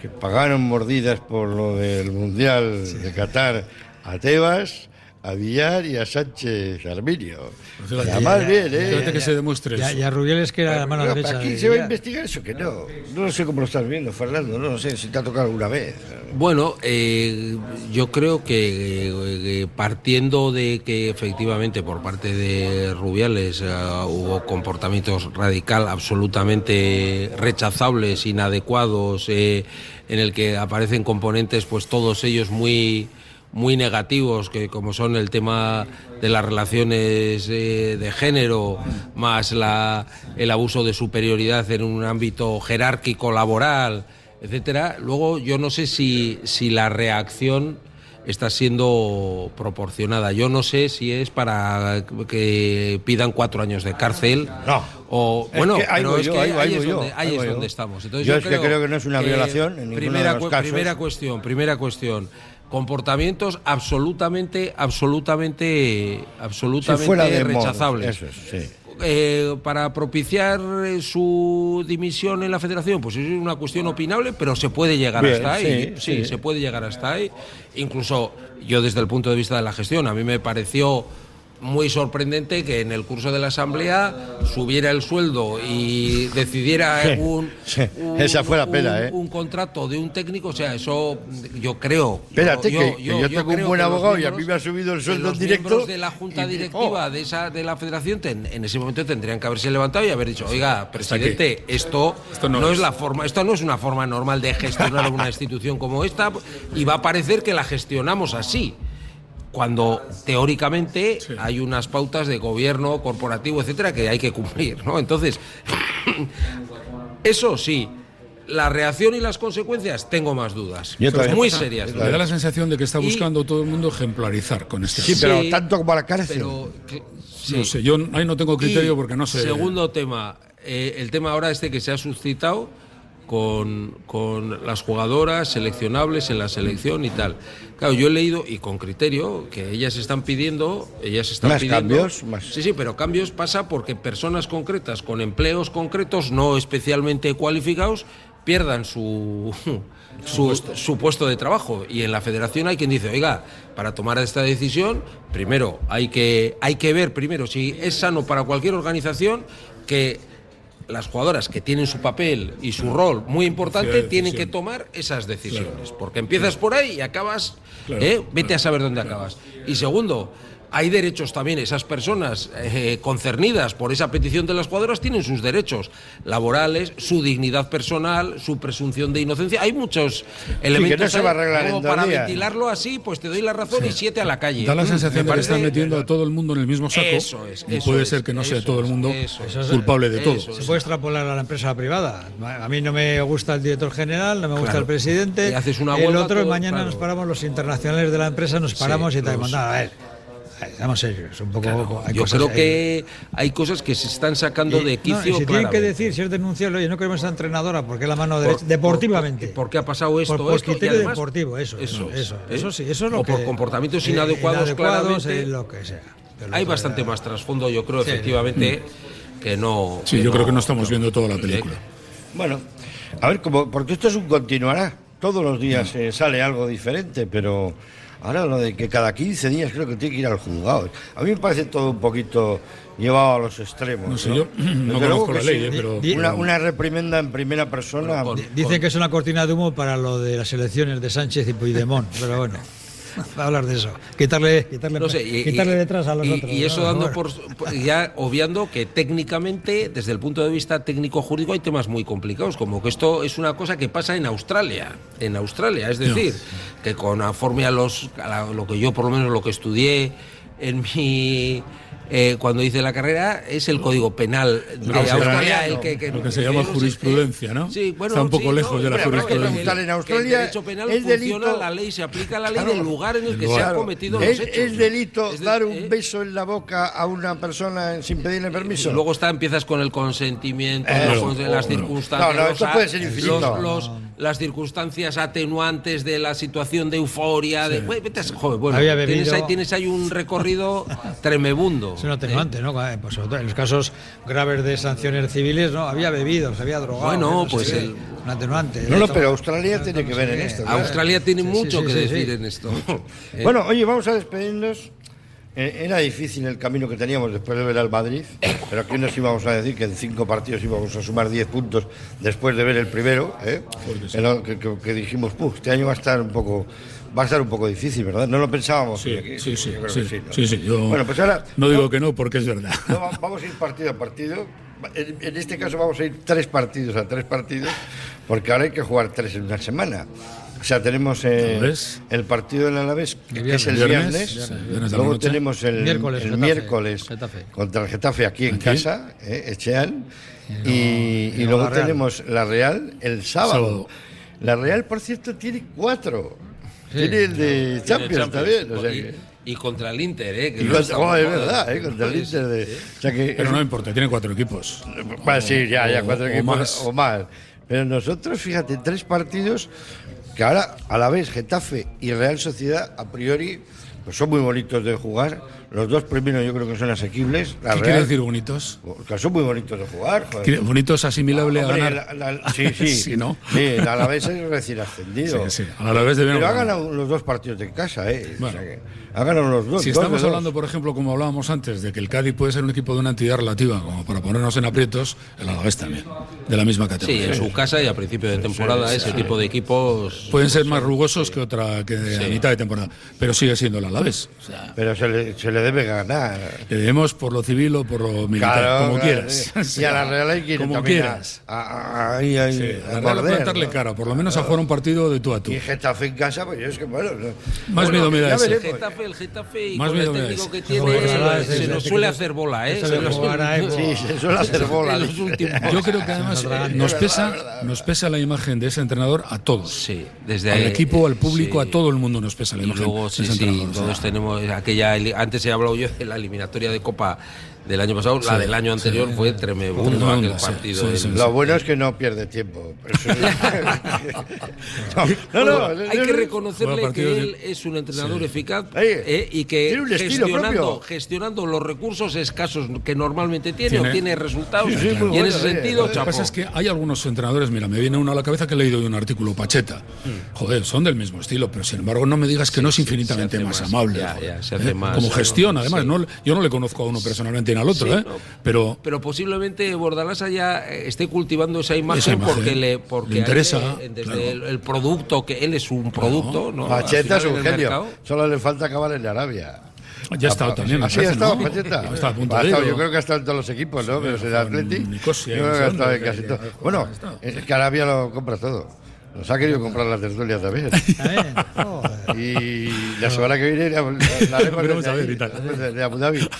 Que pagaron mordidas por lo del Mundial de Qatar a Tebas, a Villar y a Sánchez Arminio. Además bien, ¿eh? Fíjate que se demuestre ya, eso. ya Rubiales que era la mano Pero, derecha aquí de- se va a ya. investigar eso que no. No lo sé cómo lo estás viendo, Fernando. No lo sé si te ha tocado alguna vez. Bueno, eh, yo creo que eh, partiendo de que efectivamente por parte de Rubiales eh, hubo comportamientos radical absolutamente rechazables, inadecuados, eh, en el que aparecen componentes, pues todos ellos muy muy negativos, que como son el tema de las relaciones eh, de género, más la, el abuso de superioridad en un ámbito jerárquico laboral, etcétera. Luego yo no sé si, si la reacción está siendo proporcionada. Yo no sé si es para que pidan cuatro años de cárcel. No. O, Es bueno, que ahí pero es yo, que ahí- es yo, donde, ahí es donde estamos. Entonces, Yo es que creo que no es una violación en primera, de los casos. Primera cuestión, primera cuestión. Comportamientos absolutamente, absolutamente, Si absolutamente fuera de modo, rechazables. Eso es, sí. Eh, para propiciar eh, su dimisión en la federación, pues es una cuestión opinable, pero se puede llegar Bien, hasta ahí. Sí, sí. se puede llegar hasta ahí. Incluso yo desde el punto de vista de la gestión, a mí me pareció muy sorprendente que en el curso de la asamblea subiera el sueldo y decidiera Sí, un, sí. un- Esa fue la un- ¿eh? un contrato de un técnico, o sea, eso yo creo. Espérate, yo, que- que yo tengo un buen abogado y a mí me ha subido el sueldo los en directo miembros de la junta y- directiva oh. de esa de la federación ten- en ese momento tendrían que haberse levantado y haber dicho, oiga, presidente, esto, Esto no, no es. es. la forma, esto no es una forma normal de gestionar una institución como esta y va a parecer que la gestionamos así cuando teóricamente hay unas pautas de gobierno corporativo, etcétera, que hay que cumplir, ¿no? Entonces, eso sí, la reacción y las consecuencias tengo más dudas, muy serias. Me da la sensación de que está Y- buscando todo el mundo ejemplarizar con este Sí, pero Sí, tanto como la cárcel. Pero, que- sí. No sé, yo ahí no tengo criterio Y porque no sé. Segundo tema, eh, el tema ahora este que se ha suscitado con, con las jugadoras seleccionables en la selección y tal. Claro, yo he leído, y con criterio, que ellas están pidiendo, ellas están Más pidiendo... cambios, más- Sí, sí, pero cambios pasa porque personas concretas con empleos concretos no especialmente cualificados pierdan su, su, su puesto de trabajo. Y en la federación hay quien dice, oiga, para tomar esta decisión, primero hay que, hay que ver primero si es sano para cualquier organización que las jugadoras que tienen su papel y su rol muy importante tienen que tomar esas decisiones. Porque empiezas por ahí y acabas, Claro, ¿eh? vete a saber dónde acabas. Y segundo, hay derechos también, esas personas eh, concernidas por esa petición de las jugadoras tienen sus derechos laborales, su dignidad personal, su presunción de inocencia. Hay muchos elementos no se va a arreglar en como para días. ventilarlo así, pues te doy la razón y siete a la calle. Da la Mm, sensación de que están metiendo a todo el mundo en el mismo saco. Eso es, y eso puede es, ser que no sea todo el mundo eso es. culpable de todo. Se puede extrapolar a la empresa privada. A mí no me gusta el director general, no me gusta Claro. el presidente. Y haces una el otro, y todo- mañana claro. nos paramos los internacionales de la empresa, nos paramos y te los- mandamos. A ver, a ver, seamos serios. Un poco, hay Yo cosas creo ahí. que hay cosas que se están sacando Y- de no, quicio. y si tienen que decir, si es denunciable, oye, no queremos esa entrenadora porque es la mano derecha, por- deportivamente. por- ¿Por qué ha pasado esto? por, por esto? Y además- deportivo, eso, eso, es, eso, ¿eh? eso sí, eso es lo o que. por comportamientos eh, inadecuados, inadecuados, claramente. eh, lo que sea. Pero Hay bastante más trasfondo, yo creo, Sí. efectivamente, que no. Sí, yo creo que no estamos viendo toda la película. Bueno, a ver, como, porque esto es un continuará. Todos los días eh, sale algo diferente, pero ahora lo de que cada 15 días creo que tiene que ir al juzgado. A mí me parece todo un poquito llevado a los extremos. No sé, ¿no? yo *clears throat* no Desde conozco la ley, sí, eh, pero- Una, una reprimenda en primera persona. Dicen que es una cortina de humo para lo de las elecciones de Sánchez y Puigdemont, pero bueno, a *laughs* hablar de eso. Quitarle, quitarle, No sé, y, quitarle y- detrás a los y- otros. y eso ¿no? dando por, por- ya obviando que técnicamente, desde el punto de vista técnico jurídico, hay temas muy complicados, como que esto es una cosa que pasa en Australia, en Australia, es decir, que conforme a los a la- lo que yo por lo menos lo que estudié en mi eh, cuando hice la carrera es el código penal de se Australia el que, que- lo que se llama no jurisprudencia, ¿no? Sí, bueno, Está un poco sí, lejos de la jurisprudencia. En Australia el derecho penal es funciona, delito- la ley se aplica la ley Claro. del lugar en el que se han cometido es, los hechos. es delito Es de- dar un ¿eh? beso en la boca a una persona sin pedirle permiso. Y luego está, empiezas con el consentimiento, Eh, los- no, las no. circunstancias. No, no, esto puede ser infinito. los- los- las circunstancias atenuantes de la situación de euforia. De, Güey, vete a- joder, bueno, Había tienes, ahí, tienes ahí un recorrido *laughs* tremebundo. Es un atenuante, ¿no? Eh, Pues sobre todo en los casos graves de sanciones civiles, ¿no? Había bebido, se había drogado. Bueno, no pues el- Un atenuante. No, no, pero Australia tiene que no ver en esto. Australia tiene Sí, mucho sí, que sí, decir sí. en esto. *laughs* Bueno, oye, vamos a despedirnos. Eh, Era difícil el camino que teníamos después de ver al Madrid, pero aquí nos íbamos a decir que en cinco partidos íbamos a sumar 10 puntos después de ver el primero, ¿eh? Que, que- que dijimos, "Puf, este año va a estar un poco va a estar un poco difícil, ¿verdad? No lo pensábamos. Sí, Aquí, sí, sí, sí, que ¿no? sí, sí, yo Bueno, pues ahora no digo que no porque es verdad. *laughs* no, vamos a ir partido a partido. En, en este caso vamos a ir tres partidos a tres partidos, porque ahora hay que jugar tres en una semana. O sea, tenemos eh, el partido del Alavés, que es el viernes. Luego noche. tenemos el Miércoles, el Getafe. miércoles Getafe. contra el Getafe aquí en Aquí. casa, eh, Echean. Y, y luego luego la Real. tenemos la Real el sábado. Sábado. La Real, por cierto, tiene cuatro. Sí. Tiene el de Champions, también. O sea y, que- y contra el Inter, ¿eh? que y no contra- oh, es verdad, eh, contra el Inter de. sí. O sea que Pero no importa, tiene cuatro equipos. Bueno, sí, ya, ya, o- cuatro o equipos más. o más. Pero nosotros, fíjate, tres partidos que ahora, a la vez, Getafe y Real Sociedad, a priori, pues son muy bonitos de jugar. Los dos primeros yo creo que son asequibles. La ¿Qué Real, quiere decir bonitos? que son muy bonitos de jugar. joder. Quiere- Bonito es asimilable a Hombre, ganar. la- la- sí, *laughs* sí. Sí, ¿no? Sí, el Alavés es recién ascendido. Sí, sí, al Alavés Pero ha ganado los dos partidos de casa, ¿eh? O Bueno. sea que ha ganado los dos. Si dos estamos dos. hablando, por ejemplo, como hablábamos antes, de que el Cádiz puede ser un equipo de una entidad relativa, como para ponernos en aprietos, el Alavés también, de la misma Sí, categoría. en su casa y a principio de temporada ese tipo de equipos. Pueden ser más rugosos que otra que a mitad de temporada, pero sigue siendo el Alavés. O sea, Pero se le, se le debe ganar. le debemos por lo civil o por lo militar, Claro, como claro, quieras. sí. *laughs* Y a la Real hay que ir como también a- quieras. a- a- ahí, ahí, Sí, a la Real plantarle ¿no? cara, por lo menos a jugar un partido de tú a tú. Y Getafe en casa, pues yo es que bueno. no- Más bueno, miedo me da ese. El. Getafe, el Getafe y Más con el miedo me da técnico ese. que tiene Joder, se, nos suele hacer bola, ¿eh? Se *laughs* Sí, suele hacer bola. Yo creo que además Nos verdad, pesa, nos pesa la imagen de ese entrenador a todos. Sí, desde Al equipo, al público, a todo el mundo nos pesa la Y imagen. luego, de sí, todos tenemos aquella. Antes he hablado yo de la eliminatoria de Copa del año pasado, la del año anterior fue Tremenda, aquel sí, partido. sí, en- sí, Lo bueno es que no pierde tiempo. *laughs* No, no, no, Hay que reconocerle que él es un entrenador eficaz eh, y que tiene un estilo gestionando, gestionando los recursos escasos que normalmente tiene, Tiene- obtiene resultados. Sí, sí, muy y en bueno, ese sentido. Lo que pasa es que hay algunos entrenadores, mira, me viene uno a la cabeza que he leído de un artículo, Pacheta. Joder, son del mismo estilo, pero sin embargo no me digas que no es infinitamente más, más, amable. ya, joder. ya, se hace ¿Eh? más, Como sí, gestiona, además. sí. No, yo no le conozco a uno personalmente al otro, Sí, ¿eh? no. pero Pero posiblemente Bordalás ya eh, esté cultivando esa imagen, Esa imagen. porque le porque Le interesa, él, desde claro. el, el producto que él es un producto, ¿no? Al Pacheta es un genio. Solo le falta acabar en Arabia. ya ha estado también. me Así ha estado ¿no? Pacheta. Está a punto Ha de estado, ir, yo creo que ha estado en todos los equipos, ¿no? Pero en el en Atleti. Nicosia, Yo creo no que ha estado en casi todo. Bueno, es que Arabia lo compra todo. Nos ha querido comprar la tertulia también. También. *laughs* Joder. Y la semana que viene la, la Veremos a ver y tal. de Abu Dhabi. *laughs*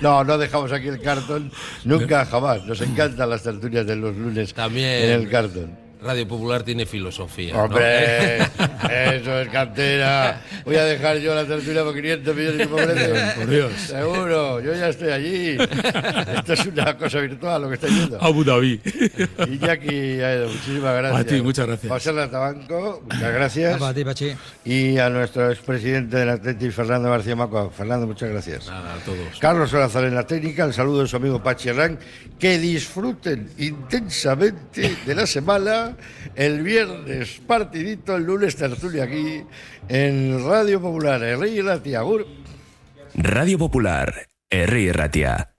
No, no dejamos aquí el cartón nunca jamás. Nos encantan las tertulias de los lunes También. en el cartón. Radio Popular tiene filosofía. ¿no? Hombre, *laughs* eso es cantera. Voy a dejar yo la tertulia por 500 millones de pobres. Por Dios. Seguro, yo ya estoy allí. Esto es una cosa virtual lo que estoy viendo. Abu Dhabi. Iñaki, Aedo, muchísimas gracias. A ti, muchas gracias. José Latabanco, muchas gracias. Para ti, Pachi. Y a nuestro expresidente del Atlético, Fernando García Macua. Fernando, muchas gracias. Nada, a todos. Carlos Salazar en la técnica, el saludo de su amigo Pachi Herrán. Que disfruten intensamente de la semana. El viernes partidito, el lunes tertulia aquí en Radio Popular. Herri Ratia. Radio Popular, Herri Ratia.